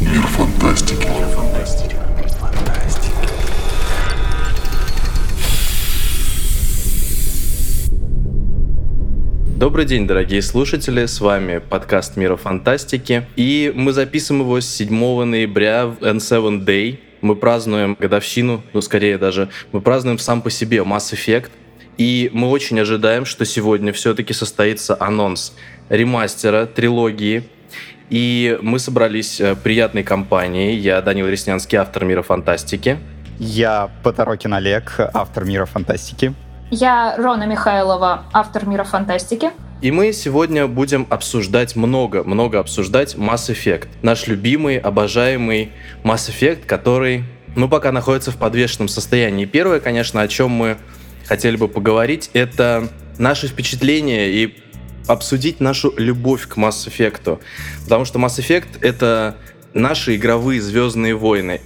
Мир фантастики. Мир фантастики. Добрый день, дорогие слушатели, с вами подкаст Мира Фантастики, и мы записываем его с 7 ноября в N7 Day. Мы празднуем годовщину, ну, скорее даже, мы празднуем сам по себе Mass Effect, и мы очень ожидаем, что сегодня все-таки состоится анонс ремастера трилогии. И мы собрались э, приятной компанией. Я Данил Реснянский, автор «Мира фантастики». Я Поторокин Олег, автор «Мира фантастики». Я Рона Михайлова, автор «Мира фантастики». И мы сегодня будем обсуждать много, много обсуждать Mass Effect. Наш любимый, обожаемый Mass Effect, который, ну, пока находится в подвешенном состоянии. Первое, конечно, о чем мы хотели бы поговорить, это наши впечатления и обсудить нашу любовь к Mass Effect. Потому что Mass Effect — это наши игровые «Звездные войны».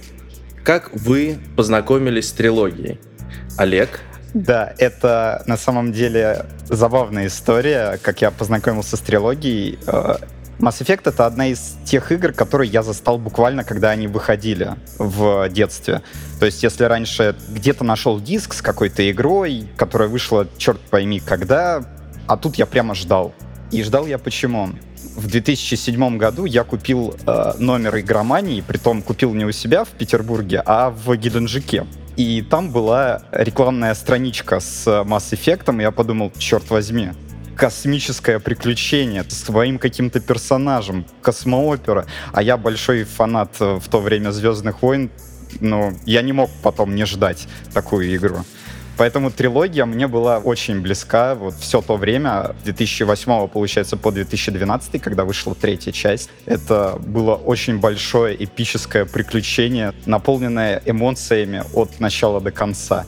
Как вы познакомились с трилогией? Олег? Да, это на самом деле забавная история, как я познакомился с трилогией. Э, Mass Effect — это одна из тех игр, которые я застал буквально, когда они выходили в детстве. То есть, если раньше где-то нашел диск с какой-то игрой, которая вышла черт пойми когда, а тут я прямо ждал. И ждал я почему? В 2007 году я купил э, номер игромании, притом купил не у себя в Петербурге, а в Гиденджике. И там была рекламная страничка с Mass Effect, и я подумал, черт возьми, космическое приключение с своим каким-то персонажем, космоопера. А я большой фанат э, в то время «Звездных войн», но я не мог потом не ждать такую игру. Поэтому трилогия мне была очень близка вот все то время, 2008 получается по 2012, когда вышла третья часть. Это было очень большое эпическое приключение, наполненное эмоциями от начала до конца.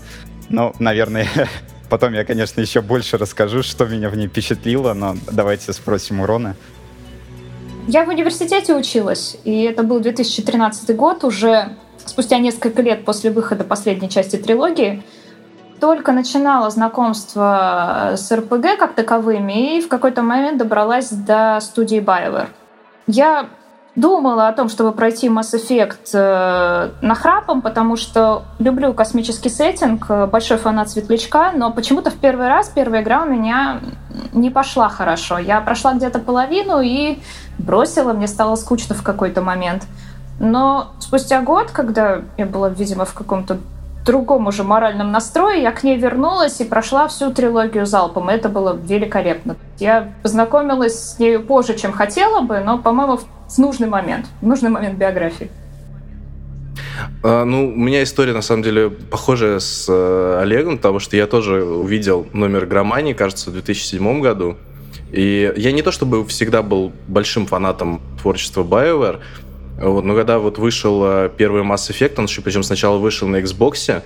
Но, наверное, Потом я, конечно, еще больше расскажу, что меня в ней впечатлило, но давайте спросим у. Я в университете училась, и это был 2013 год, уже спустя несколько лет после выхода последней части трилогии. Только начинала знакомство с РПГ как таковыми, и в какой-то момент добралась до студии BioWare. Я думала о том, чтобы пройти Mass Effect э, нахрапом, потому что люблю космический сеттинг, э, большой фанат Светлячка, но почему-то в первый раз первая игра у меня не пошла хорошо. Я прошла где-то половину и бросила, мне стало скучно в какой-то момент. Но спустя год, когда я была, видимо, в каком-то другом уже моральном настрое, я к ней вернулась и прошла всю трилогию залпом. Это было великолепно. Я познакомилась с ней позже, чем хотела бы, но, по-моему, в нужный момент, в нужный момент биографии. А, ну, у меня история, на самом деле, похожая с э, Олегом, потому что я тоже увидел номер Громании, кажется, в 2007 году. И я не то чтобы всегда был большим фанатом творчества BioWare, вот, но когда вот вышел э, первый Mass Effect, он еще причем сначала вышел на Xbox,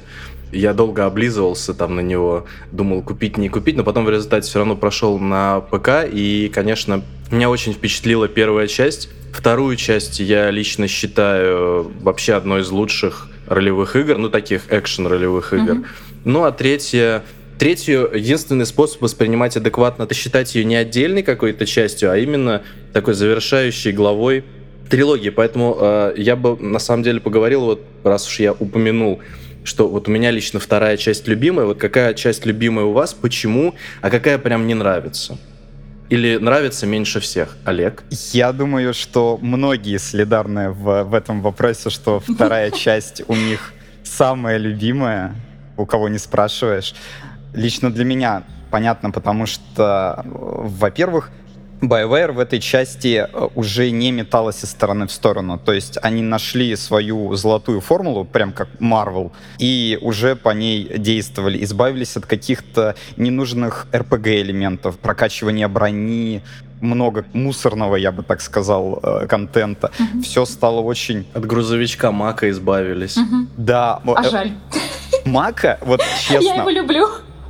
я долго облизывался там на него, думал купить, не купить, но потом в результате все равно прошел на ПК, и, конечно, меня очень впечатлила первая часть. Вторую часть я лично считаю вообще одной из лучших ролевых игр, ну, таких экшен-ролевых игр. Mm-hmm. Ну, а третья Третью, единственный способ воспринимать адекватно, это считать ее не отдельной какой-то частью, а именно такой завершающей главой трилогии. Поэтому э, я бы на самом деле поговорил, вот раз уж я упомянул, что вот у меня лично вторая часть любимая. Вот какая часть любимая у вас, почему, а какая прям не нравится? Или нравится меньше всех? Олег? Я думаю, что многие солидарны в, в этом вопросе, что вторая часть у них самая любимая, у кого не спрашиваешь. Лично для меня понятно, потому что, во-первых, BioWare в этой части э, уже не металась из стороны в сторону. То есть они нашли свою золотую формулу, прям как Marvel, и уже по ней действовали, избавились от каких-то ненужных RPG-элементов, прокачивания брони, много мусорного, я бы так сказал, э, контента. Угу. Все стало очень... От грузовичка Мака избавились. Угу. Да. А э, жаль. Мака, вот честно... Я его люблю.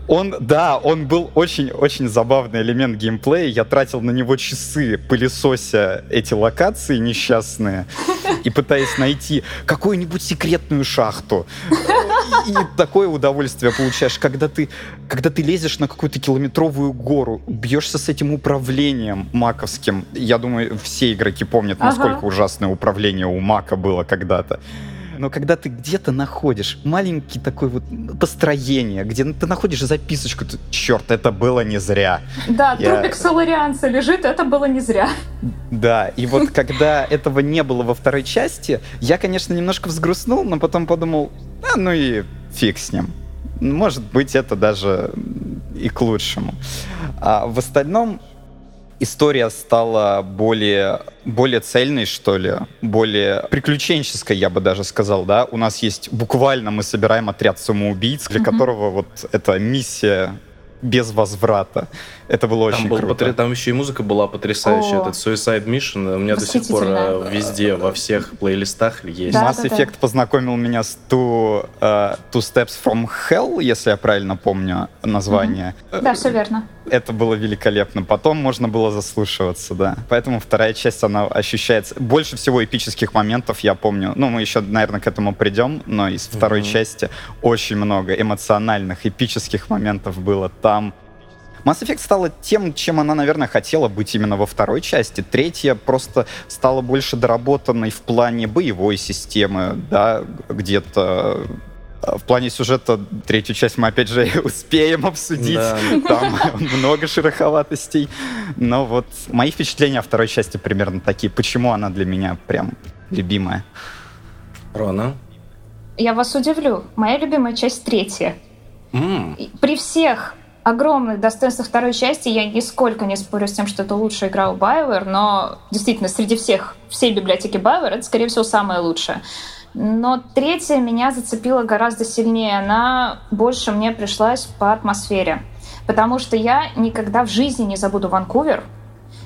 Он, да, он был очень-очень забавный элемент геймплея. Я тратил на него часы, пылесося эти локации несчастные и пытаясь найти какую-нибудь секретную шахту. И такое удовольствие получаешь, когда ты, когда ты лезешь на какую-то километровую гору, бьешься с этим управлением маковским. Я думаю, все игроки помнят, насколько Ага. ужасное управление у Мака было когда-то. Но когда ты где-то находишь маленький такой вот построение, где ты находишь записочку, ты, черт, это было не зря. Да, Я- трупик соларианца лежит, это было не зря. Да, и вот когда этого не было во второй части, я, конечно, немножко взгрустнул, но потом подумал, а, ну и фиг с ним. Может быть, это даже и к лучшему. А в остальном история стала более, более цельной, что ли, более приключенческой, я бы даже сказал, да. У нас есть буквально мы собираем отряд самоубийц, для Мгм. которого вот эта миссия без возврата. Это было Там, очень был круто. потр- там еще и музыка была потрясающая. О. Этот Suicide Mission у меня до сих пор э, везде, во всех плейлистах есть. Да, Mass Effect познакомил меня с Two, э, Two Steps from Hell, если я правильно помню название. Да, все верно. Это было великолепно. Потом можно было заслушиваться, да. Поэтому вторая часть, она ощущается... Больше всего эпических моментов я помню. Ну, мы еще, наверное, к этому придем, но из второй Мгм. части очень много эмоциональных, эпических моментов было там. Mass Effect стала тем, чем она, наверное, хотела быть именно во второй части. Третья просто стала больше доработанной в плане боевой системы, да, где-то э, в плане сюжета третью часть мы опять же успеем обсудить. Да. Там много шероховатостей. Но вот мои впечатления о второй части примерно такие. Почему она для меня прям любимая? Рона? Я вас удивлю. Моя любимая часть третья. И При всех огромных достоинствах второй части я нисколько не спорю с тем, что это лучшая игра у BioWare, но действительно среди всех, всей библиотеки BioWare это, скорее всего, самая лучшая. Но третья меня зацепила гораздо сильнее. Она больше мне пришлась по атмосфере. Потому что я никогда в жизни не забуду Ванкувер.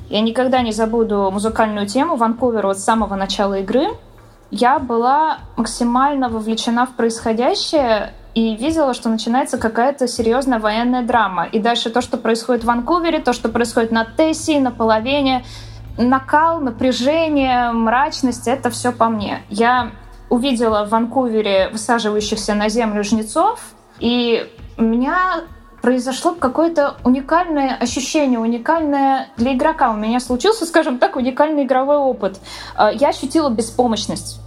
Я никогда не забуду музыкальную тему Ванкувера вот с самого начала игры. Я была максимально вовлечена в происходящее и видела, что начинается какая-то серьезная военная драма. И дальше то, что происходит в Ванкувере, то, что происходит на Тессе, на половине, накал, напряжение, мрачность, это все по мне. Я увидела в Ванкувере высаживающихся на землю жнецов, и у меня произошло какое-то уникальное ощущение, уникальное для игрока. У меня случился, скажем так, уникальный игровой опыт. Э, Я ощутила беспомощность.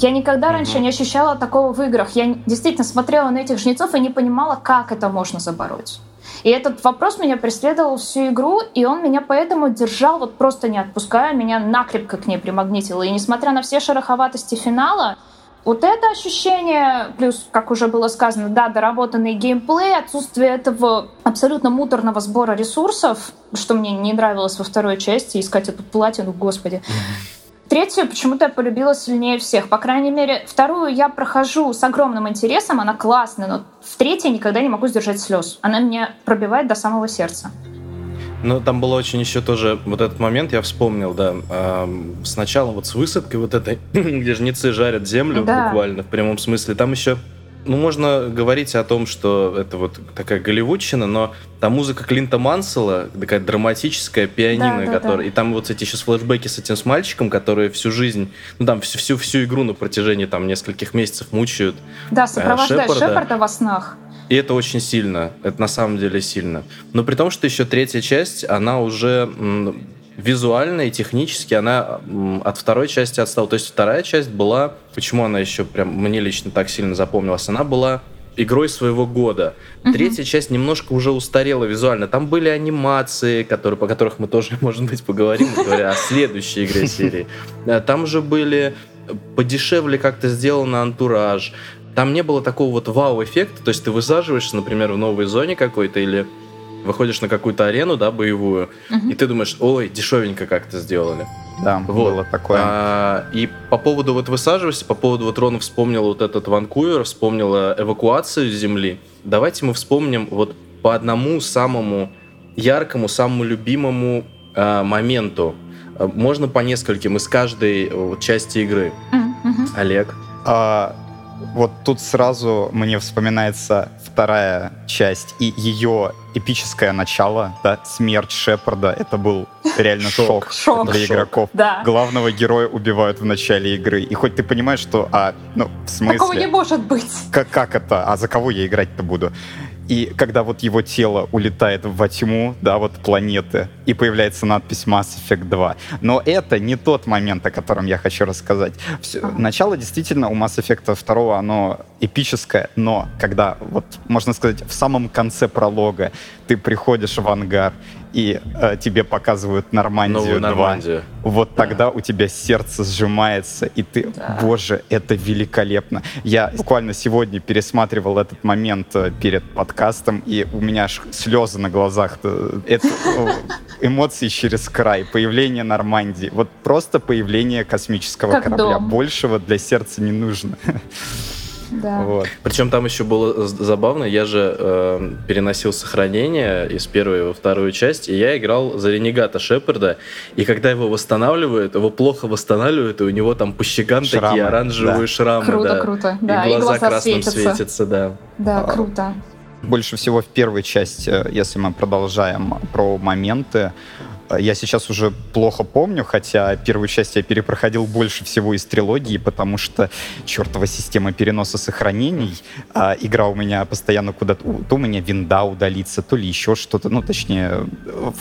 Я никогда раньше не ощущала такого в играх. Я действительно смотрела на этих жнецов и не понимала, как это можно забороть. И этот вопрос меня преследовал всю игру, и он меня поэтому держал, вот просто не отпуская, меня накрепко к ней примагнитило. И несмотря на все шероховатости финала, вот это ощущение, плюс, как уже было сказано, да, доработанный геймплей, отсутствие этого абсолютно муторного сбора ресурсов, что мне не нравилось во второй части, искать эту платину, господи. Третью почему-то я полюбила сильнее всех. По крайней мере, вторую я прохожу с огромным интересом, она классная, но в третьей никогда не могу сдержать слез. Она меня пробивает до самого сердца. Ну, там было очень еще тоже вот этот момент, я вспомнил, да. ам, сначала вот с высадкой вот этой, где жнецы жарят землю Да. буквально в прямом смысле. Там еще, ну, можно говорить о том, что это вот такая голливудщина, но там музыка Клинта Мансела, такая драматическая, пианино, Да, да, которая... да. И там вот эти еще флешбеки с этим с мальчиком, которые всю жизнь, ну, там всю, всю, всю игру на протяжении там нескольких месяцев мучают. Да, сопровождать Шепарда. Шепарда во снах. И это очень сильно. Это на самом деле сильно. Но при том, что еще третья часть, она уже визуально и технически, она от второй части отстала. То есть вторая часть была, почему она еще прям мне лично так сильно запомнилась, она была игрой своего года. Мгм. Третья часть немножко уже устарела визуально. Там были анимации, которые, по которых мы тоже, может быть, поговорим, говоря о следующей игре серии. Э, Там же были подешевле как-то сделано антураж. Там не было такого вот вау-эффекта, то есть ты высаживаешься, например, в новой зоне какой-то или выходишь на какую-то арену, да, боевую, и ты думаешь, ой, дешевенько как-то сделали. Да, Вот. было такое. А, и по поводу вот высаживайся, по поводу вот Рона вспомнил вот этот Ванкувер, вспомнила эвакуацию с Земли. Давайте мы вспомним вот по одному самому яркому, самому любимому а, моменту. А, Можно по нескольким из каждой э, вот части игры. Мгм. Олег. А, вот тут сразу мне вспоминается вторая часть и ее эпическое начало, да, смерть Шепарда. Это был реально шок, Шок. для Шок. игроков. Да. Главного героя убивают в начале игры. И хоть ты понимаешь, что, а, ну, в Такого не смысле, может быть. как, как это, а за кого я играть-то буду? И когда вот его тело улетает во тьму, да, вот планеты, и появляется надпись Mass Effect 2. Но это не тот момент, о котором я хочу рассказать. Ага. Начало действительно у Mass Effect 2, оно эпическое, но когда, вот, можно сказать, в самом конце пролога ты приходишь в ангар, и э, тебе показывают Нормандию Новую 2, Нормандию. вот тогда у тебя сердце сжимается, и ты, Да. боже, это великолепно. Я буквально сегодня пересматривал этот момент э, перед подкастом, и у меня аж слезы на глазах. э, Это э, эмоции через край, появление Нормандии. Вот просто появление космического Как корабля. дом. Большего для сердца не нужно. Да. Вот. Причем там еще было забавно, я же э, переносил сохранение из первой во вторую часть, и я играл за ренегата Шепарда, и когда его восстанавливают, его плохо восстанавливают, и у него там по щекам Шрамы, такие оранжевые да. шрамы. Круто, да. круто. И Да, и глаза, глаза красным светятся. светятся, да. Да, А, круто. Больше всего в первой части, если мы продолжаем про моменты, э, я сейчас уже плохо помню, хотя первую часть я перепроходил больше всего из трилогии, потому что чертова система переноса сохранений, а игра у меня постоянно куда-то, то у меня винда удалится, то ли еще что-то, ну, точнее,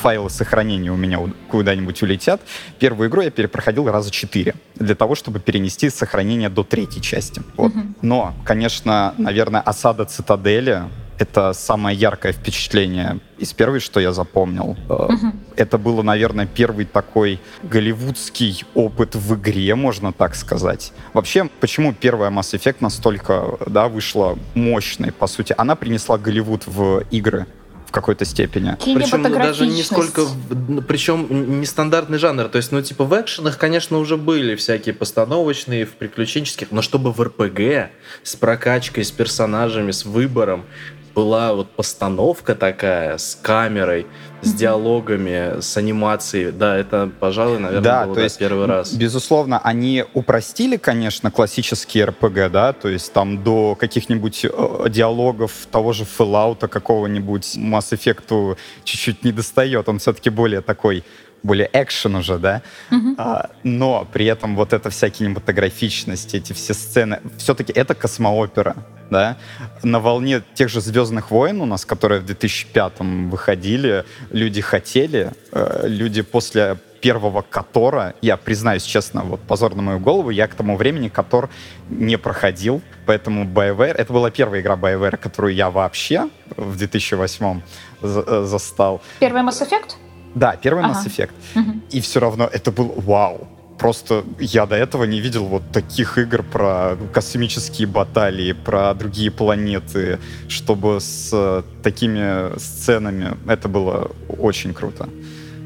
файлы сохранения у меня куда-нибудь улетят. Первую игру я перепроходил раза четыре для того, чтобы перенести сохранение до третьей части. Вот. Но, конечно, наверное, осада цитадели это самое яркое впечатление из первой, что я запомнил. Мгм. Это было, наверное, первый такой голливудский опыт в игре, можно так сказать. Вообще, почему первая Mass Effect настолько да, вышла мощной, по сути? Она принесла Голливуд в игры в какой-то степени. Причем ну, даже не сколько, причем нестандартный жанр. То есть, ну, типа, в экшенах, конечно, уже были всякие постановочные, в приключенческих, но чтобы в РПГ с прокачкой, с персонажами, с выбором была вот постановка такая, с камерой, с диалогами, с анимацией. Да, это, пожалуй, наверное, Да, было то да, есть, первый раз. Безусловно, они упростили, конечно, классические РПГ, да, то есть там до каких-нибудь э, диалогов того же Fallout какого-нибудь Mass Effect чуть-чуть не достает, он все-таки более такой более экшен уже, да, Мгм. А, но при этом вот эта вся кинематографичность, эти все сцены, все-таки это космоопера, да, на волне тех же «Звездных войн» у нас, которые в 2005 выходили, люди хотели, э, люди после первого Котора, я признаюсь честно, вот позор на мою голову, я к тому времени Котор не проходил, поэтому BioWare, это была первая игра BioWare, которую я вообще в 2008 за- э, застал. Первый Mass Effect? Да, первый Ага. Mass Effect. Мгм. И все равно это был вау. Просто я до этого не видел вот таких игр про космические баталии, про другие планеты, чтобы с э, такими сценами это было очень круто.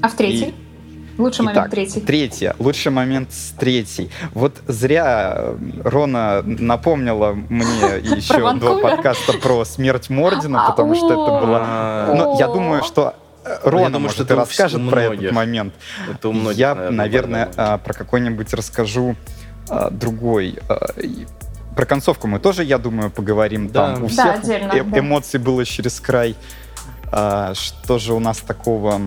А в третий? Лучший момент Итак, третий. Третье. Лучший момент с третьей. Вот зря Рона напомнила мне еще до подкаста про смерть Мордина, потому что это было... А, Ну, я думаю, что Рона, думаю, может, что расскажет про этот момент. Это у многих, Я, наверное, наверное, а, про какой-нибудь расскажу а, другой. а, и- Про концовку мы тоже, я думаю, поговорим. Да. Там у Да, всех отдельно, э- да. эмоций было через край. А, Что же у нас такого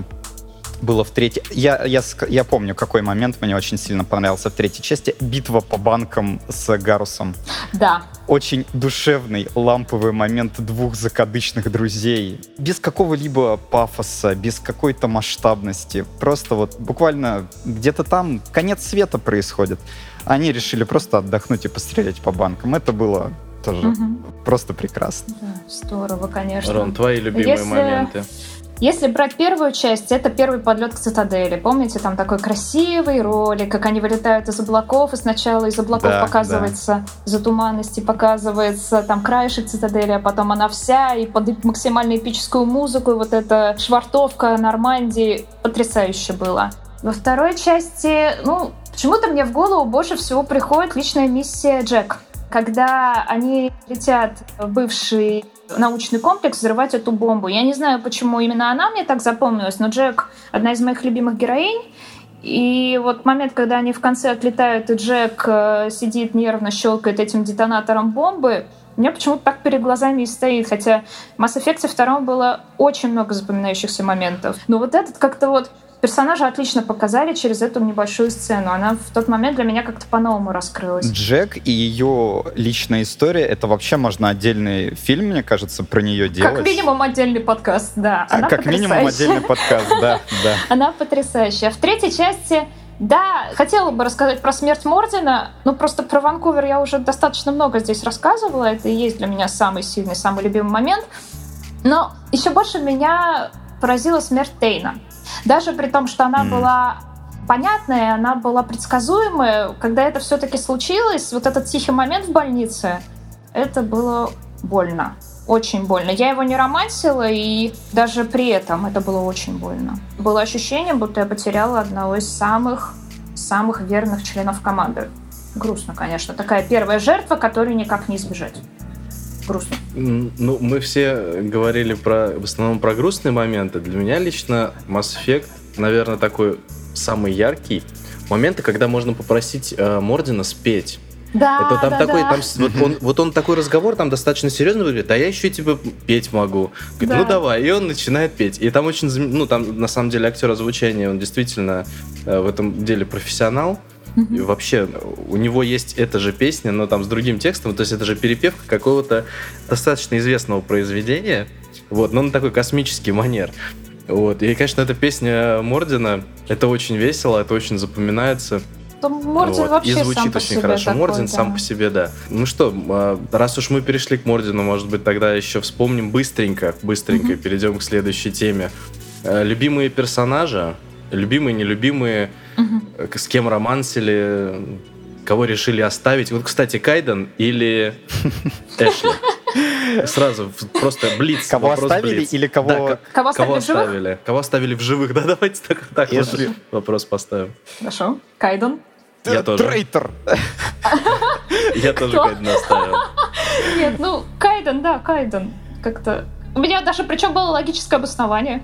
было в третьей... Я, я, я помню, какой момент мне очень сильно понравился в третьей части. Битва по банкам с Гарусом. Да. Очень душевный, ламповый момент двух закадычных друзей. Без какого-либо пафоса, без какой-то масштабности. Просто вот буквально где-то там конец света происходит. Они решили просто отдохнуть и пострелять по банкам. Это было тоже Мгм. просто прекрасно. Да, Здорово, конечно. Рон, твои любимые Если- моменты. Если брать первую часть, это первый подлет к цитадели. Помните, там такой красивый ролик, как они вылетают из облаков, и сначала из облаков Да, показывается, за туманности показывается там краешек цитадели, а потом она вся, и под максимально эпическую музыку, и вот эта швартовка Нормандии. Потрясающе было. Во второй части, ну, почему-то мне в голову больше всего приходит личная миссия Джек. Когда они летят в бывший научный комплекс взрывать эту бомбу. Я не знаю, почему именно она мне так запомнилась, но Джек — одна из моих любимых героинь. И вот момент, когда они в конце отлетают, и Джек э, сидит нервно, щелкает этим детонатором бомбы, у меня почему-то так перед глазами и стоит. Хотя в Mass Effect 2 было очень много запоминающихся моментов. Но вот этот как-то вот персонажа отлично показали через эту небольшую сцену. Она в тот момент для меня как-то по-новому раскрылась. Джек и ее личная история, это вообще можно отдельный фильм, мне кажется, про нее делать. Как минимум отдельный подкаст, да. А, Она как минимум отдельный подкаст, да, да. Она потрясающая. В третьей части да, хотела бы рассказать про смерть Мордина, но просто про Ванкувер я уже достаточно много здесь рассказывала. Это и есть для меня самый сильный, самый любимый момент. Но еще больше меня поразила смерть Тейна. Даже при том, что она М. была понятная, она была предсказуемая, когда это все-таки случилось, вот этот тихий момент в больнице, это было больно. Очень больно. Я его не романтила, и даже при этом это было очень больно. Было ощущение, будто я потеряла одного из самых, самых верных членов команды. Грустно, конечно. Такая первая жертва, которую никак не избежать. Грустно. Ну, мы все говорили про, в основном про грустные моменты. Для меня лично Mass Effect, наверное, такой самый яркий. Моменты, когда можно попросить э, Мордина спеть. Да, Это там да, такой, да. там, вот, он, вот он такой разговор там достаточно серьезно выглядит, а я еще тебе петь могу. Говорит, Да. ну давай, и он начинает петь. И там очень, ну там на самом деле актер озвучания, он действительно э, в этом деле профессионал. И вообще, у него есть эта же песня, но там с другим текстом, то есть это же перепевка какого-то достаточно известного произведения, вот, но на такой космический манер. Вот. И, конечно, эта песня Мордина, это очень весело, это очень запоминается. Мордин Вот. вообще И сам звучит по очень себе хорошо. такой, Мордин да. сам по себе, да. Ну что, а, раз уж мы перешли к Мордину, может быть, тогда еще вспомним быстренько, быстренько, и перейдем к следующей теме. Э, Любимые персонажи, любимые, нелюбимые, э, с кем романсили, кого решили оставить. Вот, кстати, Кайден или Эшли? Сразу, просто блиц. Кого вопрос оставили блиц. или кого- Да, Кого кого оставили оставили? Кого оставили в живых? Да, давайте так, так вот Эшли. вопрос поставим. Хорошо. Кайден. Я тоже. Трейтер. Я тоже Кто? Кайдена оставил. Нет, ну, Кайден, да, Кайден. Как-то... У меня даже причем было логическое обоснование.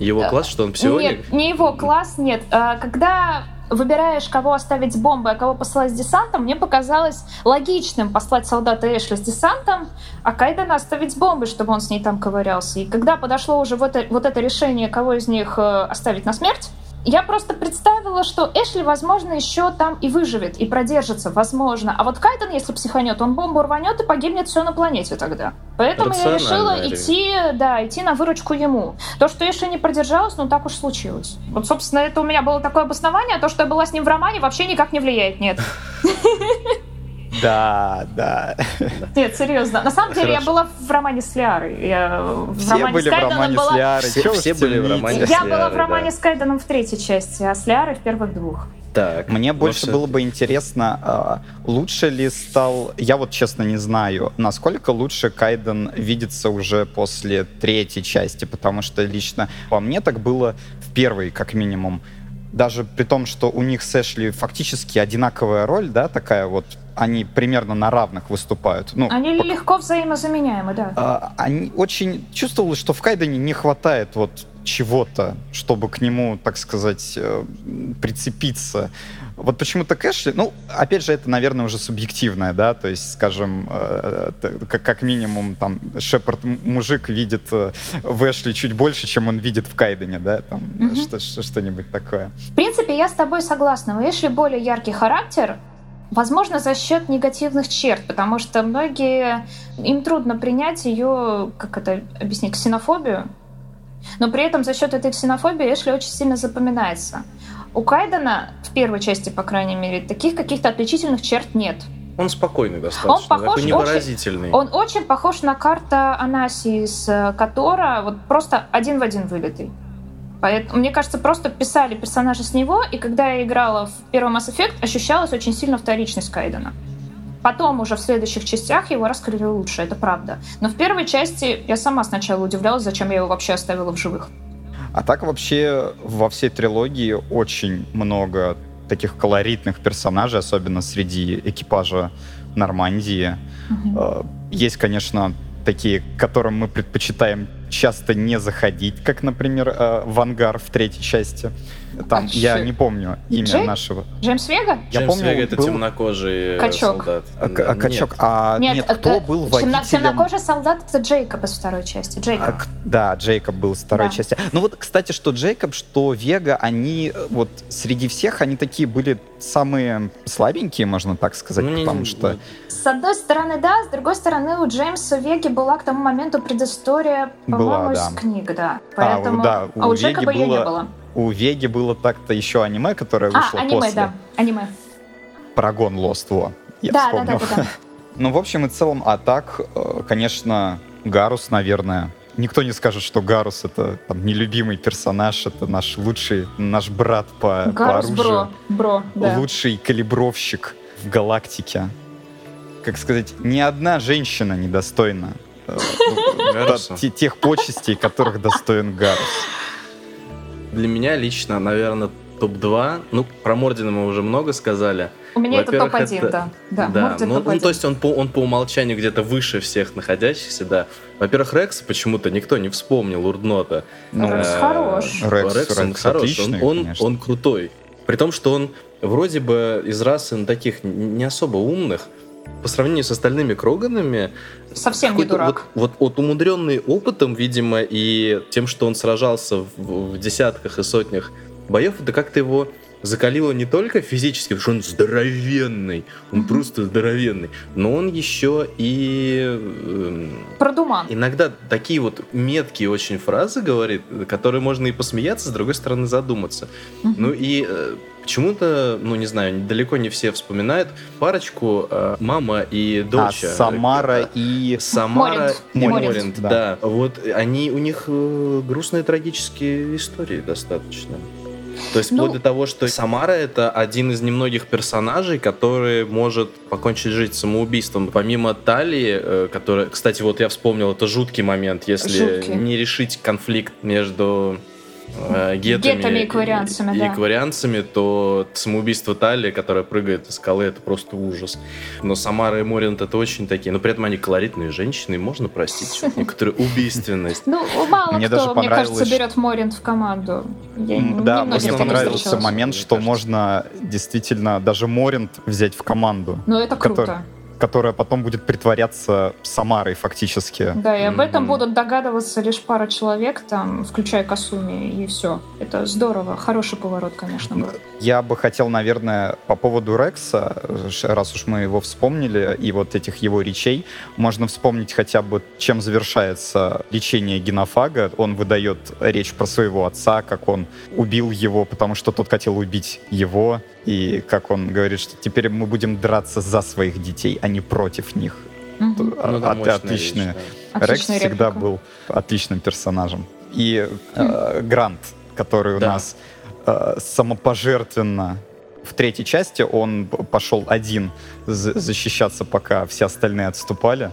Его класс, что он псионик? Нет, не его класс, нет. А, Когда выбираешь, кого оставить с бомбой, а кого послать с десантом, мне показалось логичным послать солдата Эшли с десантом, а Кайдена оставить с бомбой, чтобы он с ней там ковырялся. И когда подошло уже вот это, вот это решение, кого из них э, оставить на смерть, я просто представила, что Эшли, возможно, еще там и выживет, и продержится, возможно. А вот Кайден, если психанет, он бомбу рванет и погибнет все на планете тогда. Поэтому я решила идти, да, идти на выручку ему. То, что Эшли не продержалась, ну так уж случилось. Вот, собственно, это у меня было такое обоснование, а то, что я была с ним в романе, вообще никак не влияет, нет. Да, да. Нет, серьезно. На самом деле, я была в романе с Лиарой. Я в Все романе были с в Кайденом романе была... с Лиарой. Все- были в романе с Я была в романе да. с Кайденом в третьей части, а с Лиарой в первых двух. Так. Мне ну больше было бы интересно, а, лучше ли стал... Я вот честно не знаю, насколько лучше Кайден видится уже после третьей части, потому что лично по мне так было в первой, как минимум. Даже при том, что у них с Эшли фактически одинаковая роль, да, такая вот, они примерно на равных выступают. Ну, Они по- легко взаимозаменяемы, да. а, они очень чувствовалось, что в Кайдене не хватает вот чего-то, чтобы к нему, так сказать, э, прицепиться. Вот почему-то Кэшли, ну, опять же, это, наверное, уже субъективное, да, то есть, скажем, э, как, как минимум, там, Шепард мужик видит э, в Эшли чуть больше, чем он видит в Кайдене, да, там, Мгм. что, что- что-нибудь такое. В принципе, я с тобой согласна. У Эшли более яркий характер, возможно, за счет негативных черт, потому что многие, им трудно принять ее, как это объяснить, ксенофобию, но при этом за счет этой ксенофобии Эшли очень сильно запоминается. У Кайдена, в первой части, по крайней мере, таких каких-то отличительных черт нет. Он спокойный достаточно, Он похож такой очень- невыразительный. Он очень похож на карта Анаси из Котора, вот просто один в один вылитый. Поэтому, мне кажется, просто писали персонажа с него, и когда я играла в первый Mass Effect, ощущалась очень сильно вторичность Кайдена. Потом уже в следующих частях его раскрыли лучше, это правда. Но в первой части я сама сначала удивлялась, зачем я его вообще оставила в живых. А так вообще во всей трилогии очень много таких колоритных персонажей, особенно среди экипажа Нормандии. Э, Есть, конечно, такие, которым мы предпочитаем часто не заходить, как, например, э, в ангар в третьей части. Там, А я не помню имя Джей? нашего. Джеймс Вега? Я Джеймс помню, Вега это был- темнокожий э, Качок. солдат. А, Да, а качок, нет. а нет, кто это был водителем? Темнокожий солдат это Джейкоб из второй части. Джейкоб. А, да, Джейкоб был с второй Да. части. Ну вот, кстати, что Джейкоб, что Вега, они э, вот среди всех, они такие были самые слабенькие, можно так сказать, Ну, потому не- что... С одной стороны, да, с другой стороны, у Джеймса Веги была к тому моменту предыстория, по-моему, да. из книг, да. А, Поэтому... да, у а у Веги Джейкоба ее не было- было. У Веги было так-то еще аниме, которое А, вышло аниме, после. да. Аниме. Парагон Lost, во. Я Да, да, вспомнил. да, да, да. Ну, в общем и целом, а так, э, конечно, Гарус, наверное. Никто не скажет, что Гарус это там, нелюбимый персонаж, это наш лучший, наш брат по, по Гарус оружию. Бро. Бро, да. лучший калибровщик в галактике. Как сказать, ни одна женщина недостойна э, ну, тех почестей, которых достоин Гарус. Для меня лично, наверное, топ-2. Ну, про Мордина мы уже много сказали. У меня это Во-первых, топ-1, это- да. Да, да. Мордин Ну, ну, топ-1. то есть он по, он по умолчанию где-то выше всех находящихся, да. Во-первых, Рекса почему-то никто не вспомнил, Урднота. Ну, Рекс Э, хорош. Рекс- Рекс, он Рекс хорош, отличный, он, он, он крутой. При том, что он вроде бы из расы ну, таких не особо умных, по сравнению с остальными Кроганами, Совсем не дурак. Вот, вот, вот умудренный опытом, видимо, и тем, что он сражался в, в десятках и сотнях боев, это как-то его закалило не только физически, потому что он здоровенный, он Мгм. просто здоровенный, но он еще и эм, Продуман. иногда такие вот меткие очень фразы говорит, которые можно и посмеяться, с другой стороны задуматься. Мгм. Ну и э, почему-то, ну не знаю, далеко не все вспоминают парочку э, мама и А дочь. Самара и... Самара Моринт. и Моринт, Моринт, да. да. Вот они, у них э, грустные трагические истории достаточно. То есть вплоть Ну- до того, что Самара это один из немногих персонажей, который может покончить жизнь самоубийством. Помимо Талии, э, которая, кстати, вот я вспомнил, это жуткий момент, если Жуткий. не решить конфликт между э, гетами, Гетами и экварианцами, и да. экварианцами, то самоубийство Талии, которая прыгает из скалы, это просто ужас. Но Самара и Моринт это очень такие, но при этом они колоритные женщины, и можно простить некоторую убийственность. Ну, мало Мне кто, даже мне кажется, берет Моринт в команду. Да, мне не понравился встречалась. момент, Мне что кажется. можно действительно даже Моринт взять в команду, Но это Который- круто. Которая потом будет притворяться Самарой фактически. Да, и об этом Мгм. будут догадываться лишь пара человек, там, включая Касуми, и все. Это здорово. Хороший поворот, конечно, был. Я бы хотел, наверное, по поводу Рекса, раз уж мы его вспомнили, и вот этих его речей, можно вспомнить хотя бы, чем завершается лечение генофага. Он выдает речь про своего отца, как он убил его, потому что тот хотел убить его, и как он говорит, что теперь мы будем драться за своих детей, а не против них. Мгм. А- Ну от- мощная отличная. речь, да. Рекс Отличная всегда реплика. был отличным персонажем. И э, Грант, который у Да. нас э, самопожертвенно в третьей части он пошел один за- защищаться, пока все остальные отступали.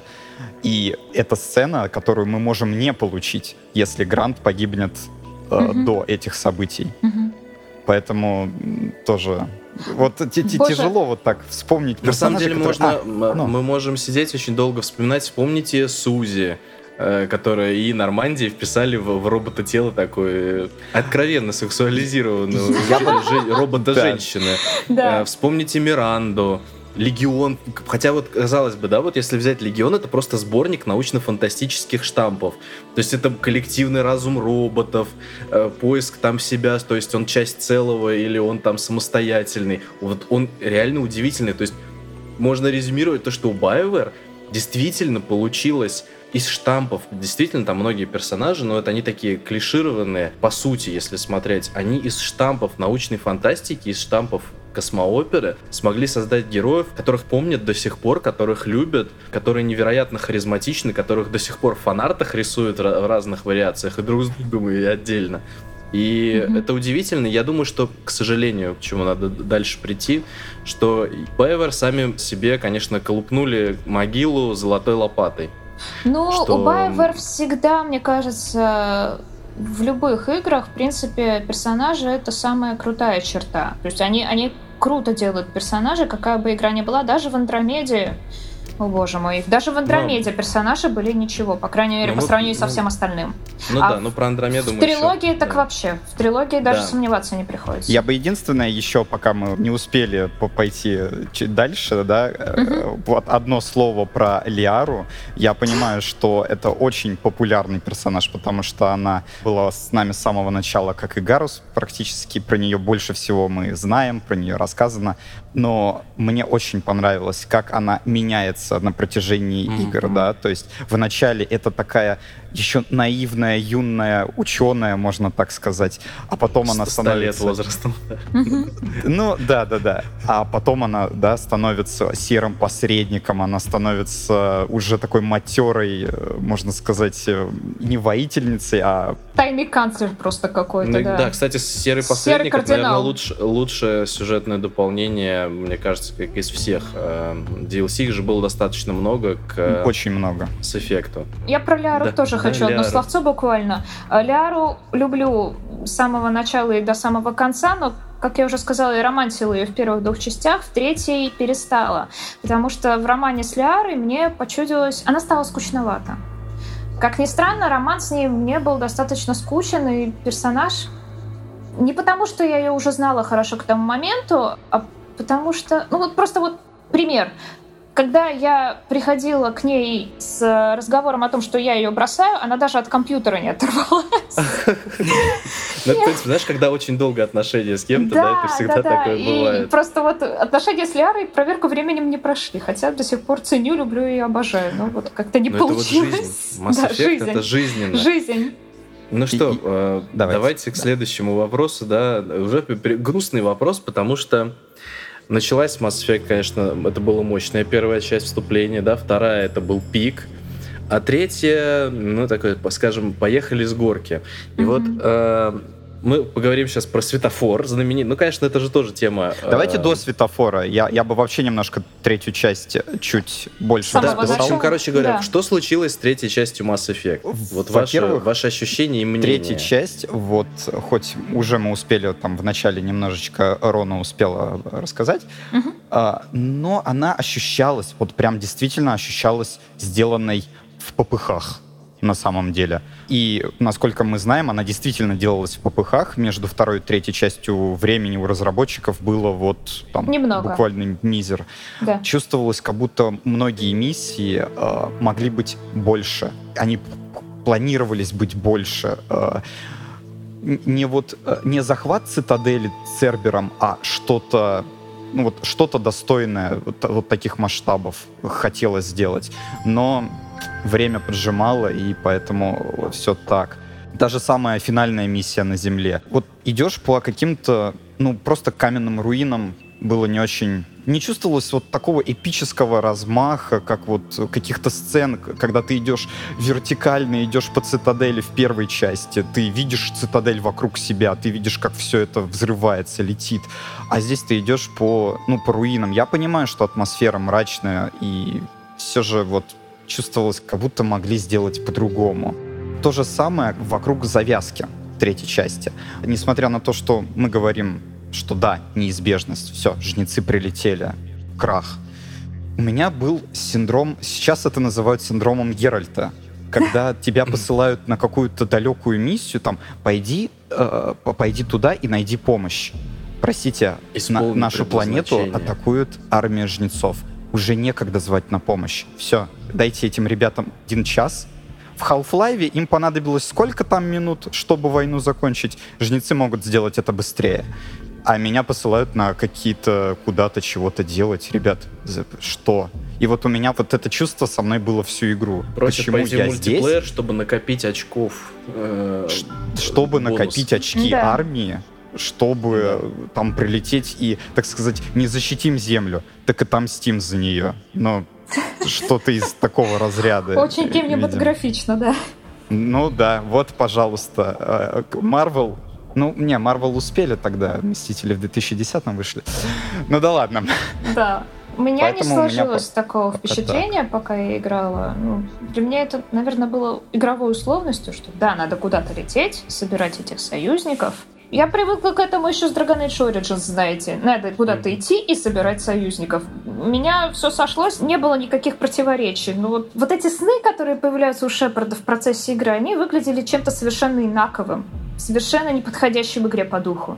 И это сцена, которую мы можем не получить, если Грант погибнет э, Мгм. до этих событий. Мгм. Поэтому тоже вот тяжело вот так вспомнить На самом деле который- можно, А, ну. мы можем сидеть очень долго вспоминать. Вспомните Сузи, э, которая и Нормандии вписали в, в робота-тело такое э, откровенно сексуализированную же- робота-женщины. Э, Вспомните Миранду. Легион, хотя вот казалось бы, да, вот если взять Легион, это просто сборник научно-фантастических штампов. То есть это коллективный разум роботов, э, поиск там себя, то есть он часть целого или он там самостоятельный. Вот он реально удивительный. То есть можно резюмировать то, что у BioWare действительно получилось из штампов, действительно, там многие персонажи, но это они такие клишированные, по сути, если смотреть, они из штампов научной фантастики, из штампов космооперы смогли создать героев, которых помнят до сих пор, которых любят, которые невероятно харизматичны, которых до сих пор в фанартах рисуют в разных вариациях, и друг с другом, и отдельно. И Мгм. это удивительно. Я думаю, что, к сожалению, к чему надо дальше прийти, что BioWare сами себе, конечно, колупнули могилу золотой лопатой. Ну, что- у BioWare всегда, мне кажется, в любых играх, в принципе, персонажи — это самая крутая черта. То есть они, они круто делают персонажей, какая бы игра ни была. Даже в Андромеде О боже мой. Даже в Андромеде персонажи были ничего, по крайней мере, Ну, по мы- сравнению со ну, всем остальным. Ну А да, ну про Андромеду В мы трилогии еще- так да. вообще. В трилогии даже Да. сомневаться не приходится. Я бы единственное еще, пока мы не успели по- пойти чуть дальше, да, э, вот одно слово про Лиару. Я понимаю, что это очень популярный персонаж, потому что она была с нами с самого начала, как и Гарус, практически про нее больше всего мы знаем, про нее рассказано. Но мне очень понравилось, как она меняется на протяжении Мгм. игр, да, то есть вначале это такая еще наивная, юная ученая, можно так сказать, а потом она С 100 лет становится... возрастом. Ну, да, да, да. А потом она, да, становится серым посредником, она становится уже такой матерой, э, можно сказать, э, не воительницей, а Тайный канцлер просто какой-то, Ну, да. да, кстати, серый Серый посредник это, наверное, лучше, лучшее сюжетное дополнение, мне кажется, как из всех. Э, DLC их же было достаточно много к очень много. с эффекту. Я про Ляру Да, тоже хочу одно Ляру. словцо буквально. А, Ляру люблю с самого начала и до самого конца, но, как я уже сказала, я романтила ее в первых двух частях, в третьей перестала. Потому что в романе с Лярой мне почудилось... Она стала скучновата. Как ни странно, роман с ней мне был достаточно скучен, и персонаж... Не потому, что я ее уже знала хорошо к тому моменту, а потому что... Ну вот просто вот пример. Когда я приходила к ней с разговором о том, что я ее бросаю, она даже от компьютера не оторвалась. Ну, в принципе, знаешь, когда очень долго отношения с кем-то, да, это всегда такое бывает. просто вот отношения с Лярой проверку временем не прошли. Хотя до сих пор ценю, люблю и обожаю. Но вот как-то не вот получилось. Mass Effect это жизненно. Жизнь. Ну что, И- э, давайте. давайте, к Да. следующему вопросу, да, уже грустный вопрос, потому что началась Mass Effect, конечно, это была мощная первая часть вступления, да, вторая это был пик, а третья, ну, такой, скажем, поехали с горки. И Мгм. вот э, мы поговорим сейчас про светофор знаменитый. Ну, конечно, это же тоже тема. э, Давайте до светофора. Я, я бы вообще немножко третью часть чуть больше Самого Да, в расписал. общем, начала. короче говоря, Да. что случилось с третьей частью Mass Effect? Вот ваши, Во-первых, ваши ощущения и мнения. Третья часть, вот, хоть уже мы успели там в начале немножечко Рона успела рассказать, Мгм. а, но она ощущалась, вот прям действительно ощущалась сделанной в попыхах на самом деле. И, насколько мы знаем, она действительно делалась в попыхах. Между второй и третьей частью времени у разработчиков было вот там Немного. буквально мизер. Да. Чувствовалось, как будто многие миссии э, могли быть больше. Они планировались быть больше. Э, не вот э, не захват цитадели Цербером, а что-то ну вот что-то достойное вот, вот таких масштабов хотелось сделать. Но время поджимало, и поэтому все так. Даже самая финальная миссия на Земле. Вот идешь по каким-то, ну, просто каменным руинам, было не очень... Не чувствовалось вот такого эпического размаха, как вот каких-то сцен, когда ты идешь вертикально, идешь по цитадели в первой части, ты видишь цитадель вокруг себя, ты видишь, как все это взрывается, летит. А здесь ты идешь по, ну, по руинам. Я понимаю, что атмосфера мрачная, и все же вот чувствовалось, как будто могли сделать по-другому. То же самое вокруг завязки третьей части. Несмотря на то, что мы говорим, что да, неизбежность, все, жнецы прилетели, крах. У меня был синдром, сейчас это называют синдромом Геральта, когда тебя посылают на какую-то далекую миссию, там, пойди, э, по- пойди туда и найди помощь. Простите, на- нашу планету атакует армия жнецов. Уже некогда звать на помощь. Все, дайте этим ребятам один час. В Half-Life им понадобилось сколько там минут, чтобы войну закончить? Жнецы могут сделать это быстрее. А меня посылают на какие-то куда-то чего-то делать. Ребят, что? И вот у меня вот это чувство со мной было всю игру. Просят Почему пойти в я здесь? мультиплеер, чтобы накопить очков. э, Ш- чтобы бонус. накопить очки Да. армии, чтобы э, там прилететь и, так сказать, не защитим землю, так отомстим за нее. Но что-то из такого разряда. Очень кинематографично, да. Ну да, вот, пожалуйста. Марвел... Ну, не, Марвел успели тогда, Мстители в 2010-м вышли. Ну да ладно. Да. У меня Поэтому не меня сложилось по- такого пока впечатления, пока я играла. Ну, для меня это, наверное, было игровой условностью, что да, надо куда-то лететь, собирать этих союзников. Я привыкла к этому еще с Dragon Age Origins, знаете. Надо куда-то идти и собирать союзников. У меня все сошлось, не было никаких противоречий. Но вот, вот эти сны, которые появляются у Шепарда в процессе игры, они выглядели чем-то совершенно инаковым, совершенно неподходящим игре по духу.